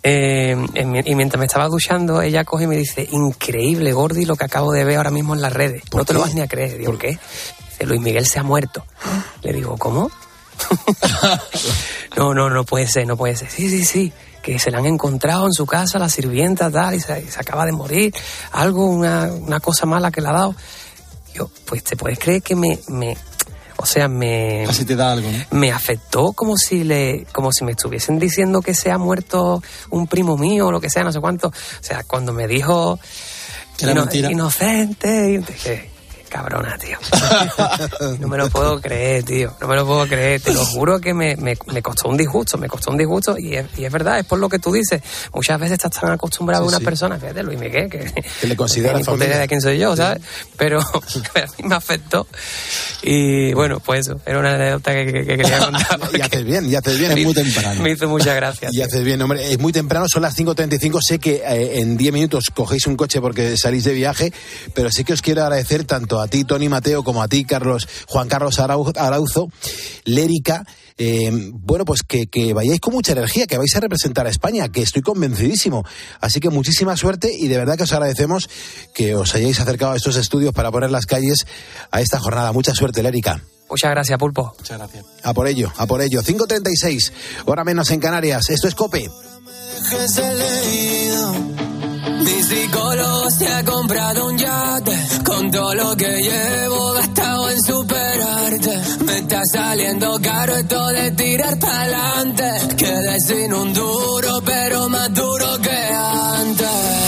mi- y mientras me estaba duchando, ella coge y me dice, increíble, Gordi, lo que acabo de ver ahora mismo en las redes. No te lo vas ni a creer. Digo, ¿qué? Dice, Luis Miguel se ha muerto. Le digo, ¿cómo? [laughs] no, no, no puede ser, no puede ser. Sí, sí, sí, que se la han encontrado en su casa, la sirvienta, tal, y se, y se acaba de morir. Algo, una, una cosa mala que le ha dado. Yo, pues te puedes creer que me, me o sea, me... Así te da algo, ¿no? Me afectó como si le, como si me estuviesen diciendo que se ha muerto un primo mío o lo que sea, no sé cuánto. O sea, cuando me dijo Que era mentira. inocente, y dije, cabrona, tío. [laughs] no me lo puedo creer, tío. No me lo puedo creer. Te lo juro que me, me, me costó un disgusto, me costó un disgusto y es, y es verdad, es por lo que tú dices. Muchas veces estás tan acostumbrado Sí, a una sí. persona, fíjate, Luis Miguel, que, Que le considera no familia. de quién soy yo, ¿sabes? Pero [laughs] a mí me afectó. Y bueno, pues eso, era una anécdota que, que- que quería contar. [laughs] Y haces bien, y haces bien. Es muy temprano. Me hizo mucha gracia. Y haces bien, hombre. Es muy temprano, son las 5.35. Sé que eh, en 10 minutos cogéis un coche porque salís de viaje, pero sí que os quiero agradecer tanto a ti, Tony Mateo, como a ti, Carlos, Juan Carlos Arau- Arauzo, Lérica. eh, bueno, pues que, que vayáis con mucha energía, que vais a representar a España, que estoy convencidísimo. Así que muchísima suerte y de verdad que os agradecemos que os hayáis acercado a estos estudios para poner las calles a esta jornada. Mucha suerte, Lérica. Muchas gracias, Pulpo. Muchas gracias. A por ello, a por ello. 5.36, hora menos en Canarias. Esto es COPE. Mi psicólogo se ha comprado un yate con todo lo que llevo gastado en superarte. Me está saliendo caro esto de tirar pa'lante. Quedé sin un duro, pero más duro que antes.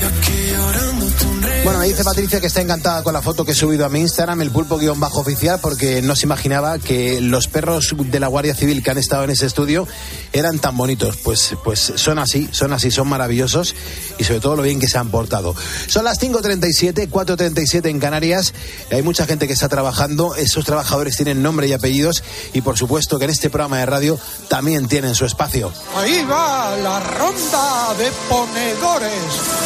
Tan Bueno, me dice Patricia que está encantada con la foto que he subido a mi Instagram, el pulpo guion bajo oficial, porque no se imaginaba que los perros de la Guardia Civil que han estado en ese estudio eran tan bonitos. Pues, pues son así, son así, son maravillosos y sobre todo lo bien que se han portado. Son las 5.37, 4.37 en Canarias. Hay mucha gente que está trabajando. Esos trabajadores tienen nombre y apellidos y por supuesto que en este programa de radio también tienen su espacio. Ahí va la ronda de ponedores.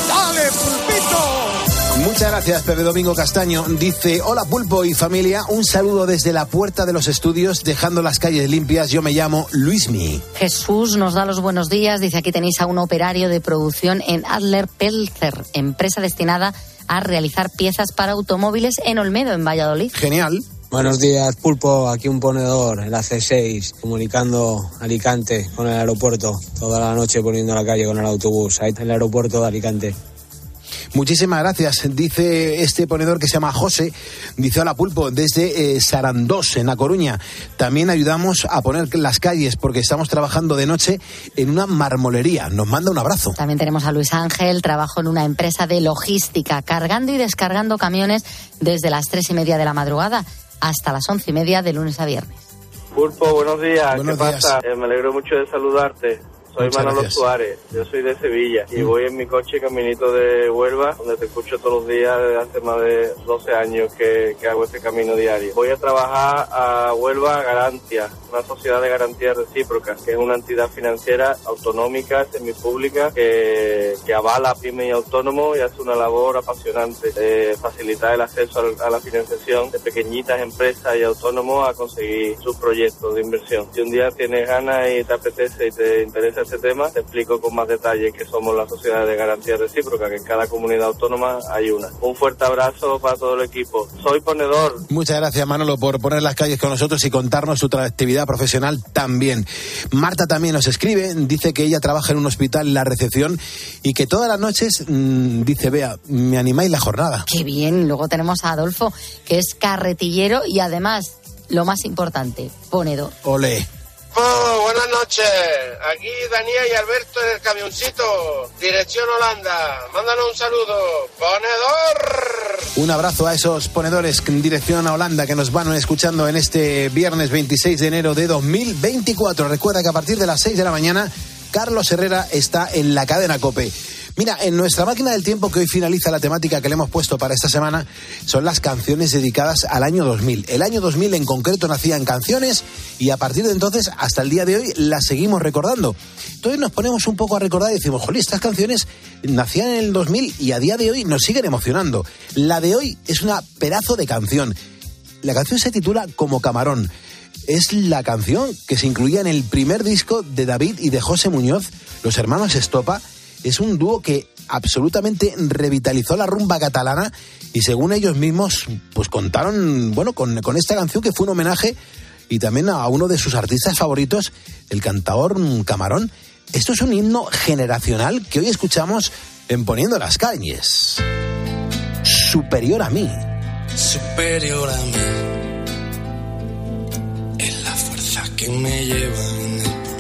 ¡Dale, pulpito! Muchas gracias, Pepe Domingo Castaño. Dice, hola Pulpo y familia, un saludo desde la puerta de los estudios, dejando las calles limpias. Yo me llamo Luismi. Jesús nos da los buenos días. Dice aquí tenéis a un operario de producción en Adler Pelzer, empresa destinada a realizar piezas para automóviles en Olmedo, en Valladolid. Genial. Buenos días, Pulpo. Aquí un ponedor en la C6, comunicando Alicante con el aeropuerto. Toda la noche poniendo la calle con el autobús. Ahí está el aeropuerto de Alicante. Muchísimas gracias. Dice este ponedor que se llama José, dice hola Pulpo, desde eh, Sarandós, en La Coruña. También ayudamos a poner las calles porque estamos trabajando de noche en una marmolería. Nos manda un abrazo. También tenemos a Luis Ángel, trabajo en una empresa de logística, cargando y descargando camiones desde las tres y media de la madrugada hasta las once y media de lunes a viernes. Pulpo, buenos días. Buenos ¿Qué días. pasa? Eh, me alegro mucho de saludarte. Soy Muchas Manolo gracias. Suárez, yo soy de Sevilla y voy en mi coche caminito de Huelva, donde te escucho todos los días desde hace más de 12 años que, que hago este camino diario. Voy a trabajar a Huelva Garantia, una sociedad de garantías recíprocas, que es una entidad financiera autonómica, semipública, que, que avala a pymes y autónomos y hace una labor apasionante de facilitar el acceso a la financiación de pequeñitas empresas y autónomos a conseguir sus proyectos de inversión. Si un día tienes ganas y te apetece y te interesa este tema, te explico con más detalle que somos la Sociedad de Garantía Recíproca, que en cada comunidad autónoma hay una. Un fuerte abrazo para todo el equipo. Soy ponedor. Muchas gracias, Manolo, por poner las calles con nosotros y contarnos su actividad profesional también. Marta también nos escribe, dice que ella trabaja en un hospital en la recepción y que todas las noches, mm, dice, vea, me animáis la jornada. Qué bien. Luego tenemos a Adolfo, que es carretillero y además, lo más importante, ponedor. Ole. Buenas noches. Aquí Daniel y Alberto en el camioncito. Dirección Holanda. Mándanos un saludo. Ponedor. Un abrazo a esos ponedores en dirección a Holanda que nos van escuchando en este viernes 26 de enero de 2024. Recuerda que a partir de las 6 de la mañana, Carlos Herrera está en la cadena Cope. Mira, en nuestra máquina del tiempo que hoy finaliza la temática que le hemos puesto para esta semana son las canciones dedicadas al año 2000. El año 2000 en concreto nacían canciones y a partir de entonces hasta el día de hoy las seguimos recordando. Entonces nos ponemos un poco a recordar y decimos, jolí, estas canciones nacían en el 2000 y a día de hoy nos siguen emocionando. La de hoy es una pedazo de canción. La canción se titula Como Camarón. Es la canción que se incluía en el primer disco de David y de José Muñoz, los hermanos Estopa. Es un dúo que absolutamente revitalizó la rumba catalana y según ellos mismos, pues contaron, bueno, con, esta canción que fue un homenaje y también a uno de sus artistas favoritos, el cantador Camarón. Esto es un himno generacional que hoy escuchamos en Poniendo las Calles. Superior a mí. superior a mí. Es la fuerza que me lleva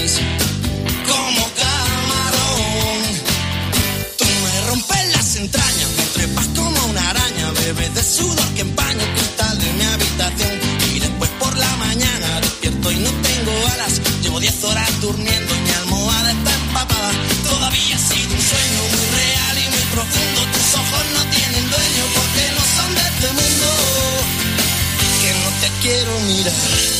como camarón. Tú me rompes las entrañas, me trepas como una araña, bebes de sudor que empaña el cristal de mi habitación. Y después por la mañana despierto y no tengo alas. Llevo 10 horas durmiendo y mi almohada está empapada. Todavía ha sido un sueño muy real y muy profundo. Tus ojos no tienen dueño porque no son de este mundo. Que no te quiero mirar.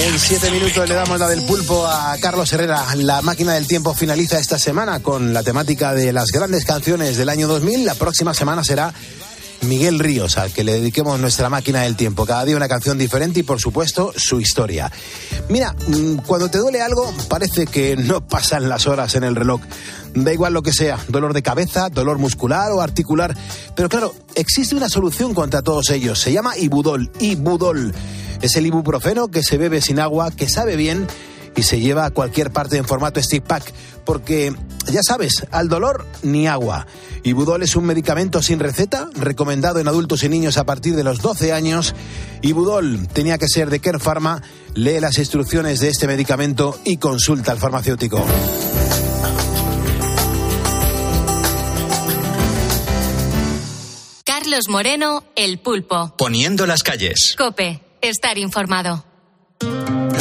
En siete minutos le damos la del pulpo a Carlos Herrera. La máquina del tiempo finaliza esta semana con la temática de las grandes canciones del año 2000. La próxima semana será Miguel Ríos, al que le dediquemos nuestra máquina del tiempo. Cada día una canción diferente y, por supuesto, su historia. Mira, mm, cuando te duele algo, parece que no pasan las horas en el reloj. Da igual lo que sea, dolor de cabeza, dolor muscular o articular. Pero claro, existe una solución contra todos ellos. Se llama Ibudol. Ibudol. Es el ibuprofeno que se bebe sin agua, que sabe bien y se lleva a cualquier parte en formato stick pack. Porque, ya sabes, al dolor ni agua. Ibudol es un medicamento sin receta, recomendado en adultos y niños a partir de los 12 años. Ibudol tenía que ser de Care Pharma. Lee las instrucciones de este medicamento y consulta al farmacéutico. Carlos Moreno, El Pulpo. Poniendo las calles. Cope, estar informado.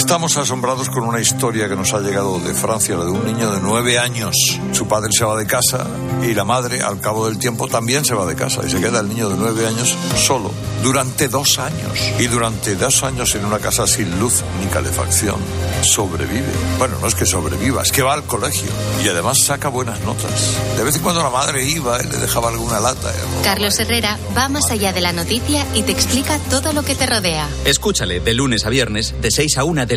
Estamos asombrados con una historia que nos ha llegado de Francia, la de un niño de nueve años. Su padre se va de casa y la madre, al cabo del tiempo, también se va de casa y se queda el niño de nueve años solo, durante dos años. Y durante dos años en una casa sin luz ni calefacción, sobrevive. Bueno, no es que sobreviva, es que va al colegio y además saca buenas notas. De vez en cuando la madre iba y le dejaba alguna lata. ¿eh? Carlos Herrera va más allá de la noticia y te explica todo lo que te rodea. Escúchale de lunes a viernes, de 6 a 1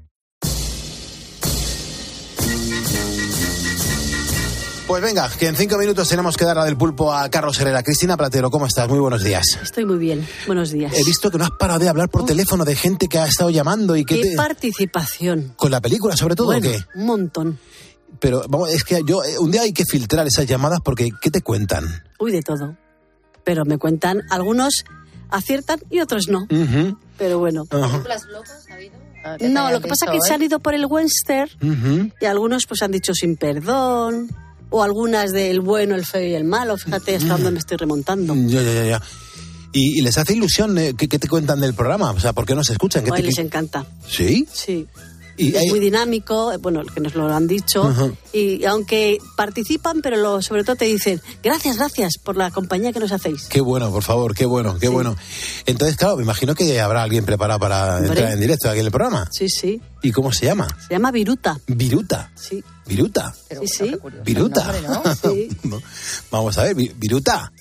Pues venga, que en cinco minutos tenemos que dar la del pulpo a Carlos Herrera. Cristina Platero, ¿cómo estás? Muy buenos días. Estoy muy bien. Buenos días. He visto que no has parado de hablar por teléfono de gente que ha estado llamando y que ¿Qué te... participación? Con la película, sobre todo, Bueno, ¿o qué? Un montón. Pero vamos, es que yo eh, un día hay que filtrar esas llamadas porque ¿qué te cuentan? Uy, de todo. Pero me cuentan, algunos aciertan y otros no. Ujú, Pero bueno. ajá, No, lo que pasa es que se han ido por el Western ujú. y algunos pues han dicho sin perdón o algunas del bueno, el feo y el malo. Fíjate hasta dónde me estoy remontando. Ya, ya, ya. ¿Y, y les hace ilusión eh, ¿qué, qué te cuentan del programa? O sea, ¿por qué no se escuchan? ¿Qué Ay, te- les encanta. ¿Sí? Sí. Y es hay- muy dinámico, eh, bueno, que nos lo han dicho. Ajá. Y aunque participan, pero lo, sobre todo te dicen, gracias, gracias por la compañía que nos hacéis. Qué bueno, por favor, qué bueno, qué bueno. Entonces, claro, me imagino que habrá alguien preparado para Hombre. entrar en directo aquí en el programa. Sí, sí. ¿Y cómo se llama? Se llama Viruta. Viruta. Sí. Viruta. sí, sí. Viruta. Sí. [laughs] Vamos a ver, Vi- Viruta.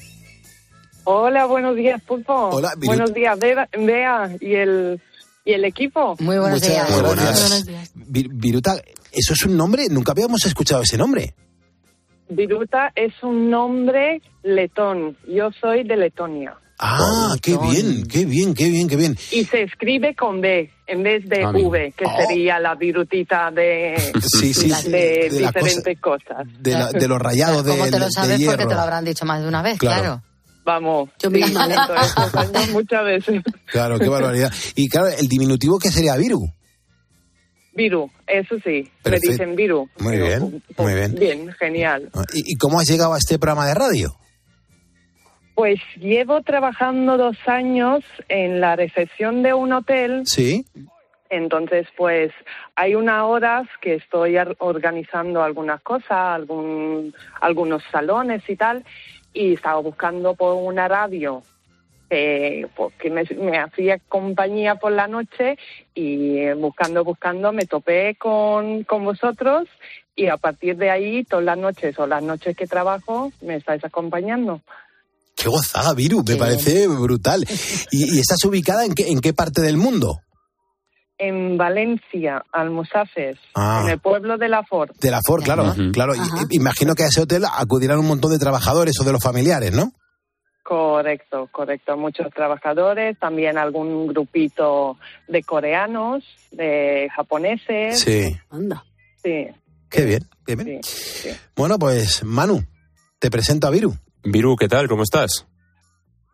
Hola, buenos días, Pulpo. Hola, buenos días, Bea, Bea y el y el equipo. Muy Muchas gracias. Vi- Viruta, ¿eso es un nombre? Nunca habíamos escuchado ese nombre. Viruta es un nombre letón. Yo soy de Letonia. Ah, qué bien, qué bien, qué bien, qué bien. Y se escribe con B en vez de Ah. V, que Oh. sería la virutita de, [laughs] Sí, sí, sí. de, De la diferentes cosas. De, la- de los rayados de, ¿Cómo te lo sabes? Porque te lo habrán dicho más de una vez, Claro. claro. Vamos, Yo muchas veces. Claro, qué barbaridad. Y claro, el diminutivo que sería Viru. Viru, eso sí, me dicen Viru. Muy bien, muy bien. Bien, genial. ¿Y, y cómo has llegado a este programa de radio? Pues llevo trabajando dos años en la recepción de un hotel, Sí. entonces pues hay unas horas que estoy organizando algunas cosas, algún, algunos salones y tal, y estaba buscando por una radio eh, pues, que me, me hacía compañía por la noche y eh, buscando, buscando me topé con, con vosotros y a partir de ahí todas las noches o las noches que trabajo me estáis acompañando. Qué gozada, Viru, me parece brutal. ¿Y, y estás ubicada en qué, en qué parte del mundo? en Valencia, Almusafes, Ah. en el pueblo de La Ford. De la Ford, claro. claro. Y- imagino que a ese hotel acudirán un montón de trabajadores o de los familiares, ¿no? Correcto, correcto. Muchos trabajadores, también algún grupito de coreanos, de japoneses. Sí. Anda. Sí, Qué bien, qué bien. Bueno, pues Manu, te presento a Viru. Viru, ¿qué tal? ¿Cómo estás?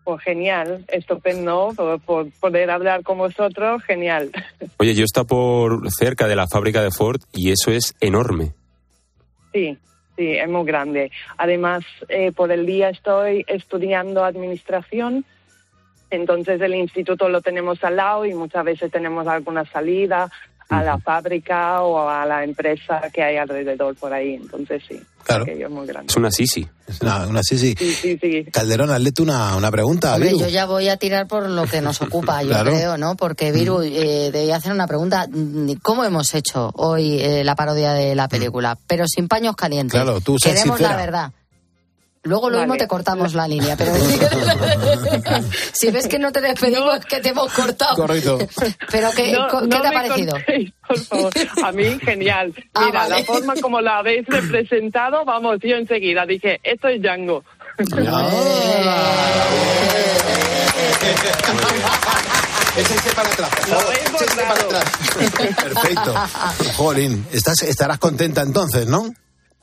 pues genial, estupendo por, por poder hablar con vosotros, genial. [laughs] Oye, yo está por cerca de la fábrica de Ford y eso es enorme. Sí, sí, es muy grande. Además, eh, por el día estoy estudiando administración, entonces el instituto lo tenemos al lado y muchas veces tenemos alguna salida a la fábrica o a la empresa que hay alrededor por ahí. Entonces sí, Claro. es muy grande. Es una sisi. Es una, una sí, sí. Sí, sí, sí. Calderón, hazle tú una, una pregunta a Hombre, Viru. yo ya voy a tirar por lo que nos ocupa, [laughs] yo Claro. creo, ¿no? Porque Viru, eh, debía hacer una pregunta. Mm, ¿Cómo hemos hecho hoy eh, la parodia de la película? Pero sin paños calientes. Claro, tú Queremos sincera. la verdad. Luego lo Vale. mismo te cortamos la línea, pero [laughs] si ves que no te despedimos, que te hemos cortado. Correcto. Pero ¿qué, No, ¿qué no te ha parecido? cortéis, por favor. A mí, genial. [laughs] Ah, Mira, vale. la forma como la habéis representado, vamos, yo enseguida dije, esto es Django. Échense para atrás. Échense para atrás. Perfecto. [laughs] Jolín, estás, estarás contenta entonces, ¿no?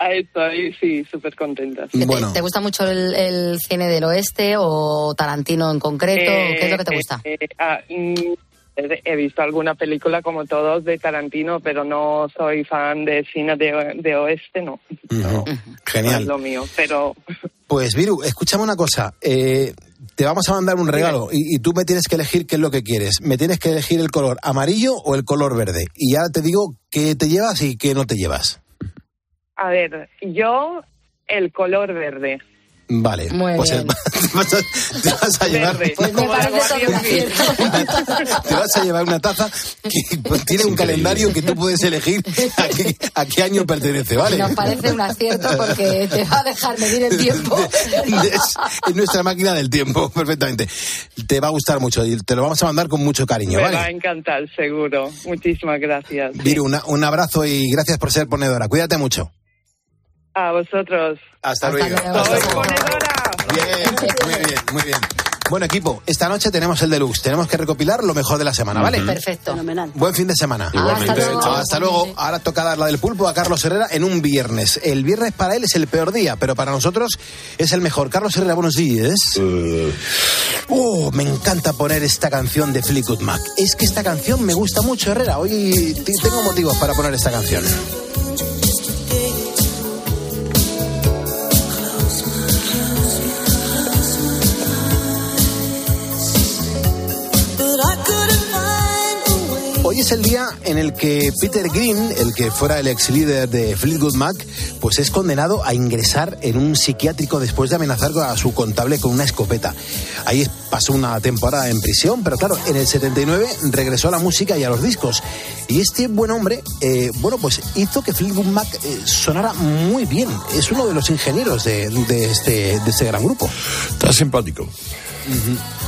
[laughs] Ahí estoy, sí, súper contenta. ¿Te, Bueno. te gusta mucho el, el cine del oeste o Tarantino en concreto? ¿Qué es lo que te Eh, gusta? eh, ah, mm, he visto alguna película como todos de Tarantino, pero no soy fan de cine de, de oeste, no. No es Genial. lo mío, pero [laughs] Pues Viru, escúchame una cosa. eh, te vamos a mandar un regalo y, y tú me tienes que elegir qué es lo que quieres. Me tienes que elegir el color amarillo o el color verde. Y ahora te digo qué te llevas y qué no te llevas. A ver, yo el color verde. Vale. Muy pues bien. [laughs] te vas a, te vas a llevar, Verde. Pues me parece todo un [laughs] te vas a llevar una taza que pues, tiene un calendario que tú puedes elegir a qué, a qué año pertenece, ¿vale? Nos parece un acierto porque te va a dejar medir el tiempo. Es, es nuestra máquina del tiempo, perfectamente. Te va a gustar mucho y te lo vamos a mandar con mucho cariño, Me ¿vale? va a encantar, seguro. Muchísimas gracias. Viru, una- un abrazo y gracias por ser ponedora. Cuídate mucho. A vosotros. Hasta, luego. Ponedora. Bien, muy bien, muy bien. Bueno, equipo, esta noche tenemos el deluxe. Tenemos que recopilar lo mejor de la semana, ¿vale? Perfecto. Fenomenal. Buen fin de semana. Igualmente. Hasta luego. Hasta luego. Ahora toca dar la del pulpo a Carlos Herrera en un viernes. El viernes para él es el peor día, pero para nosotros es el mejor. Carlos Herrera, buenos días. Oh, me encanta poner esta canción de Fleetwood Mac. Es que esta canción me gusta mucho, Herrera. Hoy tengo motivos para poner esta canción. Hoy es el día en el que Peter Green, el que fuera el ex líder de Fleetwood Mac, pues es condenado a ingresar en un psiquiátrico después de amenazar a su contable con una escopeta. Ahí pasó una temporada en prisión, pero claro, en el 79 regresó a la música y a los discos. Y este buen hombre, eh, bueno, pues hizo que Fleetwood Mac eh, sonara muy bien. Es uno de los ingenieros de, de este, de este gran grupo. Está simpático. Con-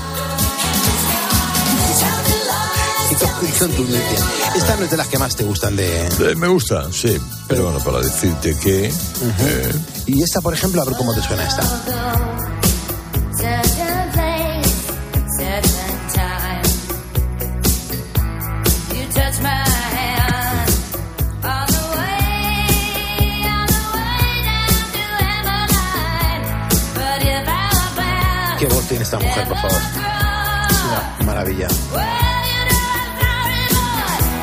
y contundencia. Esta no es de las que más te gustan de... Eh, me gusta, sí. Pero bueno, para decirte que... eh, Y esta, por ejemplo, a ver cómo te suena esta. Qué voz tiene esta mujer, por favor. Es una maravilla.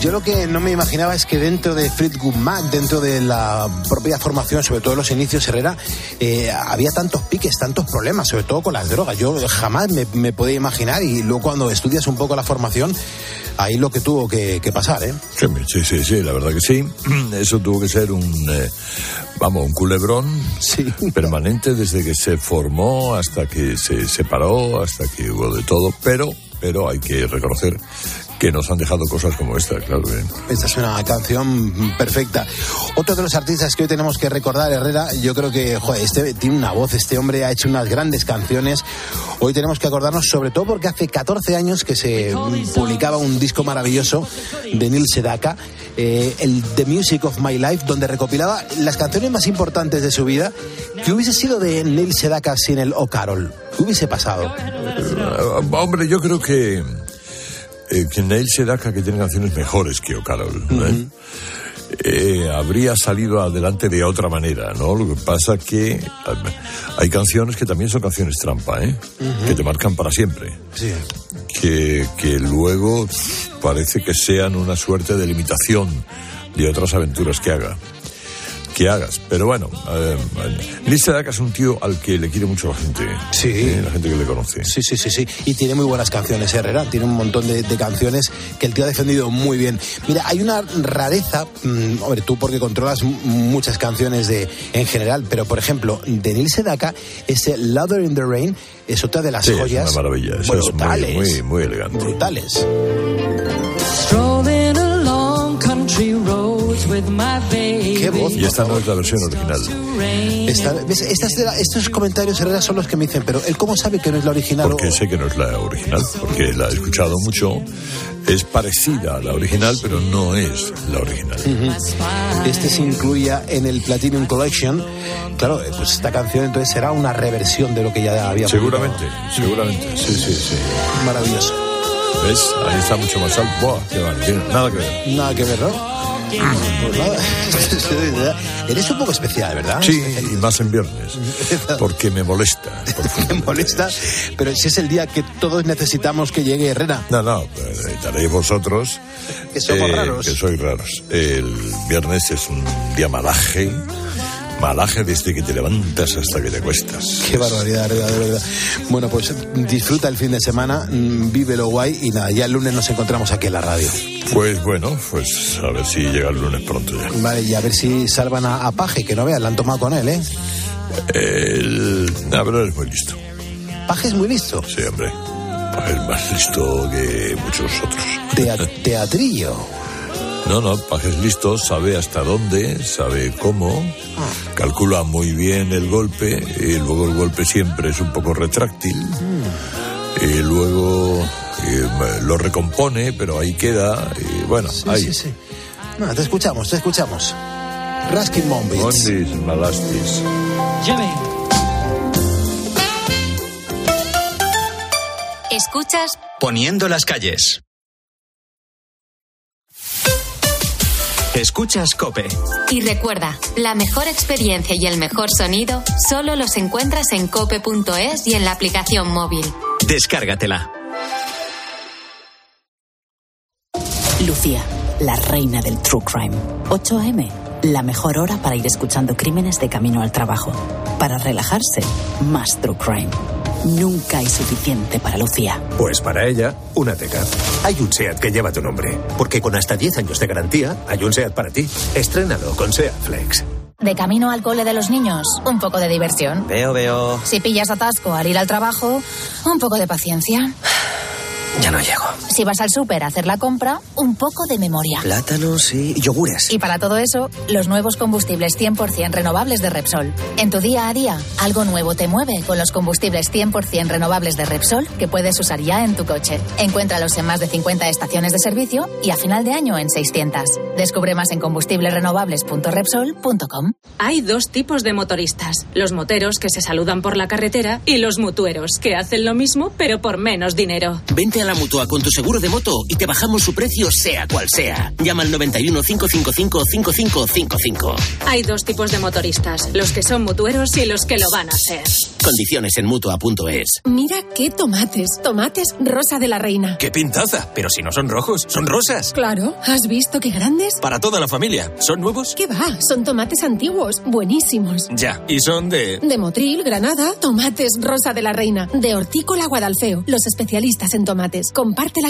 Yo lo que no me imaginaba es que dentro de Fleetwood Mac, dentro de la propia formación, sobre todo en los inicios Herrera, eh, había tantos piques, tantos problemas, sobre todo con las drogas. Yo jamás me, me podía imaginar y luego cuando estudias un poco la formación, ahí lo que tuvo que, que pasar, ¿eh? Sí, sí, sí, sí, la verdad que sí. [clears throat] Eso tuvo que ser un, eh, vamos, un culebrón [laughs] permanente desde que se formó hasta que se separó, hasta que hubo de todo, pero, pero hay que reconocer que nos han dejado cosas como esta, claro. que- Esta es una canción perfecta. Otro de los artistas que hoy tenemos que recordar, Herrera, yo creo que joder, este tiene una voz, este hombre ha hecho unas grandes canciones. Hoy tenemos que acordarnos sobre todo porque hace 14 años que se publicaba un disco maravilloso de Neil Sedaka, eh, el The Music of My Life, donde recopilaba las canciones más importantes de su vida. ¿Qué hubiese sido de Neil Sedaka sin el O Carol? ¿Qué hubiese pasado? Eh, hombre, yo creo que, eh, que Neil Sedaka, que tiene canciones mejores que O'Carroll, ¿eh? Eh, habría salido adelante de otra manera, ¿no? Lo que pasa que hay canciones que también son canciones trampa, ¿eh? Que te marcan para siempre. Sí. Que, que luego parece que sean una suerte de limitación de otras aventuras que haga. Que hagas. Pero bueno, eh, Neil Sedaka es un tío al que le quiere mucho la gente. Sí. La gente que le conoce. Sí, sí, sí, sí. Y tiene muy buenas canciones, Herrera. Tiene un montón de, de canciones que el tío ha defendido muy bien. Mira, hay una rareza, mm, hombre, tú porque controlas muchas canciones de en general, pero por ejemplo, de Neil Sedaka, ese Louder in the Rain es otra de las Sí, es joyas una maravilla. Eso es muy, brutales. muy, muy elegante. brutales. Strolling along country baby. Qué voz. Y esta no es la versión original. Esta- ¿ves? Estas estos comentarios, Herrera, son los que me dicen, pero él cómo sabe que no es la original. Porque sé que no es la original, porque la he escuchado mucho. Es parecida a la original, pero no es la original. Ujú. Este se incluía en el Platinum Collection. Claro, eh, pues esta canción entonces será una reversión de lo que ya había Seguramente, seguramente. Sí, sí, sí. Maravilloso. ¿Ves? Ahí está mucho más alto. Buah, qué vale, nada que ver. Nada que ver, ¿no? Pues nada. [laughs] Eres un poco especial, ¿verdad? Sí, y más en viernes. Porque me molesta. Me [laughs] molesta, pero si es el día que todos necesitamos que llegue Herrera. No, no, pues necesitaréis vosotros. Que somos eh, raros. Que sois raros. El viernes es un día malaje. Malaje desde que te levantas hasta que te cuestas. Qué barbaridad, de verdad, de verdad. Bueno, pues disfruta el fin de semana, mm, vívelo guay y nada, ya el lunes nos encontramos aquí en la radio. Pues bueno, pues a ver si llega el lunes pronto ya. Vale, y a ver si salvan a, a Paje, que no veas, la han tomado con él, ¿eh? El... No, pero es muy listo. Paje es muy listo. Sí, hombre. Es más listo que muchos otros. Tea- [laughs] teatrillo. No, no, Paje es listo, sabe hasta dónde, sabe cómo, calcula muy bien el golpe y luego el golpe siempre es un poco retráctil y luego eh, lo recompone, pero ahí queda y bueno, Sí, ahí. sí, sí. No, te escuchamos, te escuchamos. Raskin Mombits. Mondis, malastis. Escuchas Poniendo las calles. Escuchas Cope. y recuerda, la mejor experiencia y el mejor sonido solo los encuentras en cope.es y en la aplicación móvil. Descárgatela. Lucía, la reina del True Crime. 8 a.m., la mejor hora para ir escuchando crímenes de camino al trabajo. Para relajarse, más True Crime. Nunca hay suficiente para Lucía. Pues para ella, una teca. Hay un SEAT que lleva tu nombre. Porque con hasta 10 años de garantía, hay un SEAT para ti. Estrénalo con SEAT Flex. De camino al cole de los niños, un poco de diversión. Veo, veo. Si pillas atasco al ir al trabajo, un poco de paciencia. Ya no llego. Si vas al súper a hacer la compra, un poco de memoria. Plátanos y yogures. Y para todo eso, los nuevos combustibles 100% renovables de Repsol. En tu día a día, algo nuevo te mueve con los combustibles 100% renovables de Repsol que puedes usar ya en tu coche. Encuéntralos en más de 50 estaciones de servicio y a final de año en 600. Descubre más en combustiblesrenovables.repsol.com. Hay dos tipos de motoristas, los moteros que se saludan por la carretera y los mutueros que hacen lo mismo pero por menos dinero. Vente a la mutua con tu seguro de moto y te bajamos su precio sea cual sea. Llama al 91 555 5555. Hay dos tipos de motoristas, los que son mutueros y los que lo van a ser. Condiciones en mutua.es. Mira qué tomates. Tomates rosa de la reina. ¡Qué pintaza! Pero si no son rojos, son rosas. Claro, ¿has visto qué grandes? Para toda la familia. ¿Son nuevos? ¿Qué va? Son tomates antiguos, buenísimos. Ya. ¿Y son de...? De Motril, Granada, tomates rosa de la reina. De Hortícola Guadalfeo, los especialistas en tomates. Comparte la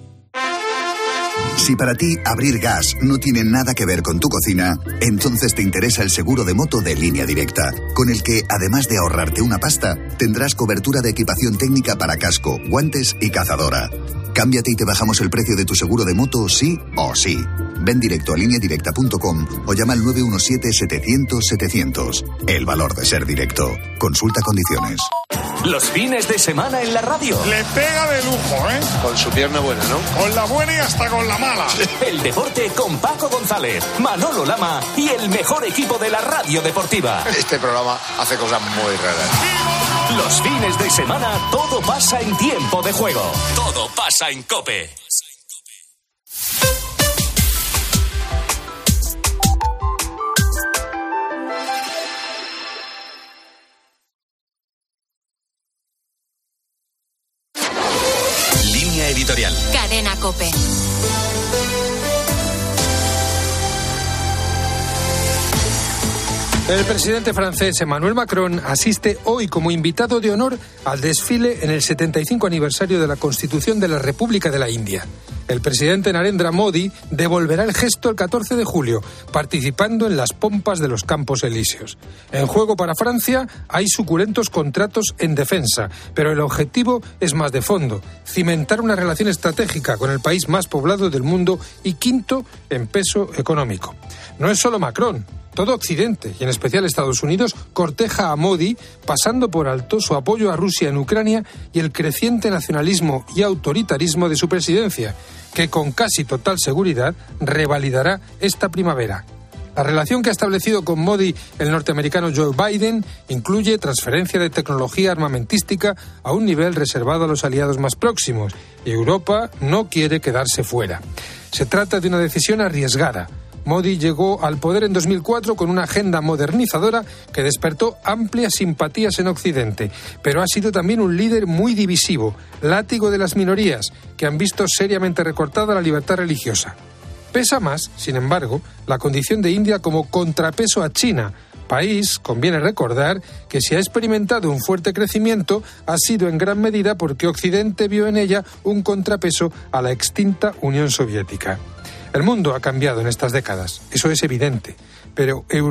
Si para ti abrir gas no tiene nada que ver con tu cocina, entonces te interesa el seguro de moto de línea directa, con el que, además de ahorrarte una pasta, tendrás cobertura de equipación técnica para casco, guantes y cazadora. Cámbiate y te bajamos el precio de tu seguro de moto sí o sí. Ven directo a lineadirecta.com o llama al 917-700-700. El valor de ser directo. Consulta condiciones. Los fines de semana en la radio. Le pega de lujo, ¿eh? Con su pierna buena, ¿no? Con la buena y hasta con la mala. [laughs] El deporte con Paco González, Manolo Lama y el mejor equipo de la radio deportiva. Este programa hace cosas muy raras. Los fines de semana todo pasa en tiempo de juego. Todo pasa en Cope. Cope. El presidente francés Emmanuel Macron asiste hoy como invitado de honor al desfile en el 75 aniversario de la Constitución de la República de la India. El presidente Narendra Modi devolverá el gesto el 14 de julio, participando en las pompas de los Campos Elíseos. En juego para Francia hay suculentos contratos en defensa, pero el objetivo es más de fondo, cimentar una relación estratégica con el país más poblado del mundo y quinto en peso económico. No es solo Macron. Todo Occidente, y en especial Estados Unidos, corteja a Modi, pasando por alto su apoyo a Rusia en Ucrania y el creciente nacionalismo y autoritarismo de su presidencia, que con casi total seguridad revalidará esta primavera. La relación que ha establecido con Modi el norteamericano Joe Biden incluye transferencia de tecnología armamentística a un nivel reservado a los aliados más próximos y Europa no quiere quedarse fuera. Se trata de una decisión arriesgada. Modi llegó al poder en 2004 con una agenda modernizadora que despertó amplias simpatías en Occidente, pero ha sido también un líder muy divisivo, látigo de las minorías, que han visto seriamente recortada la libertad religiosa. Pesa más, sin embargo, la condición de India como contrapeso a China, país, conviene recordar, que si ha experimentado un fuerte crecimiento ha sido en gran medida porque Occidente vio en ella un contrapeso a la extinta Unión Soviética. El mundo ha cambiado en estas décadas, eso es evidente, pero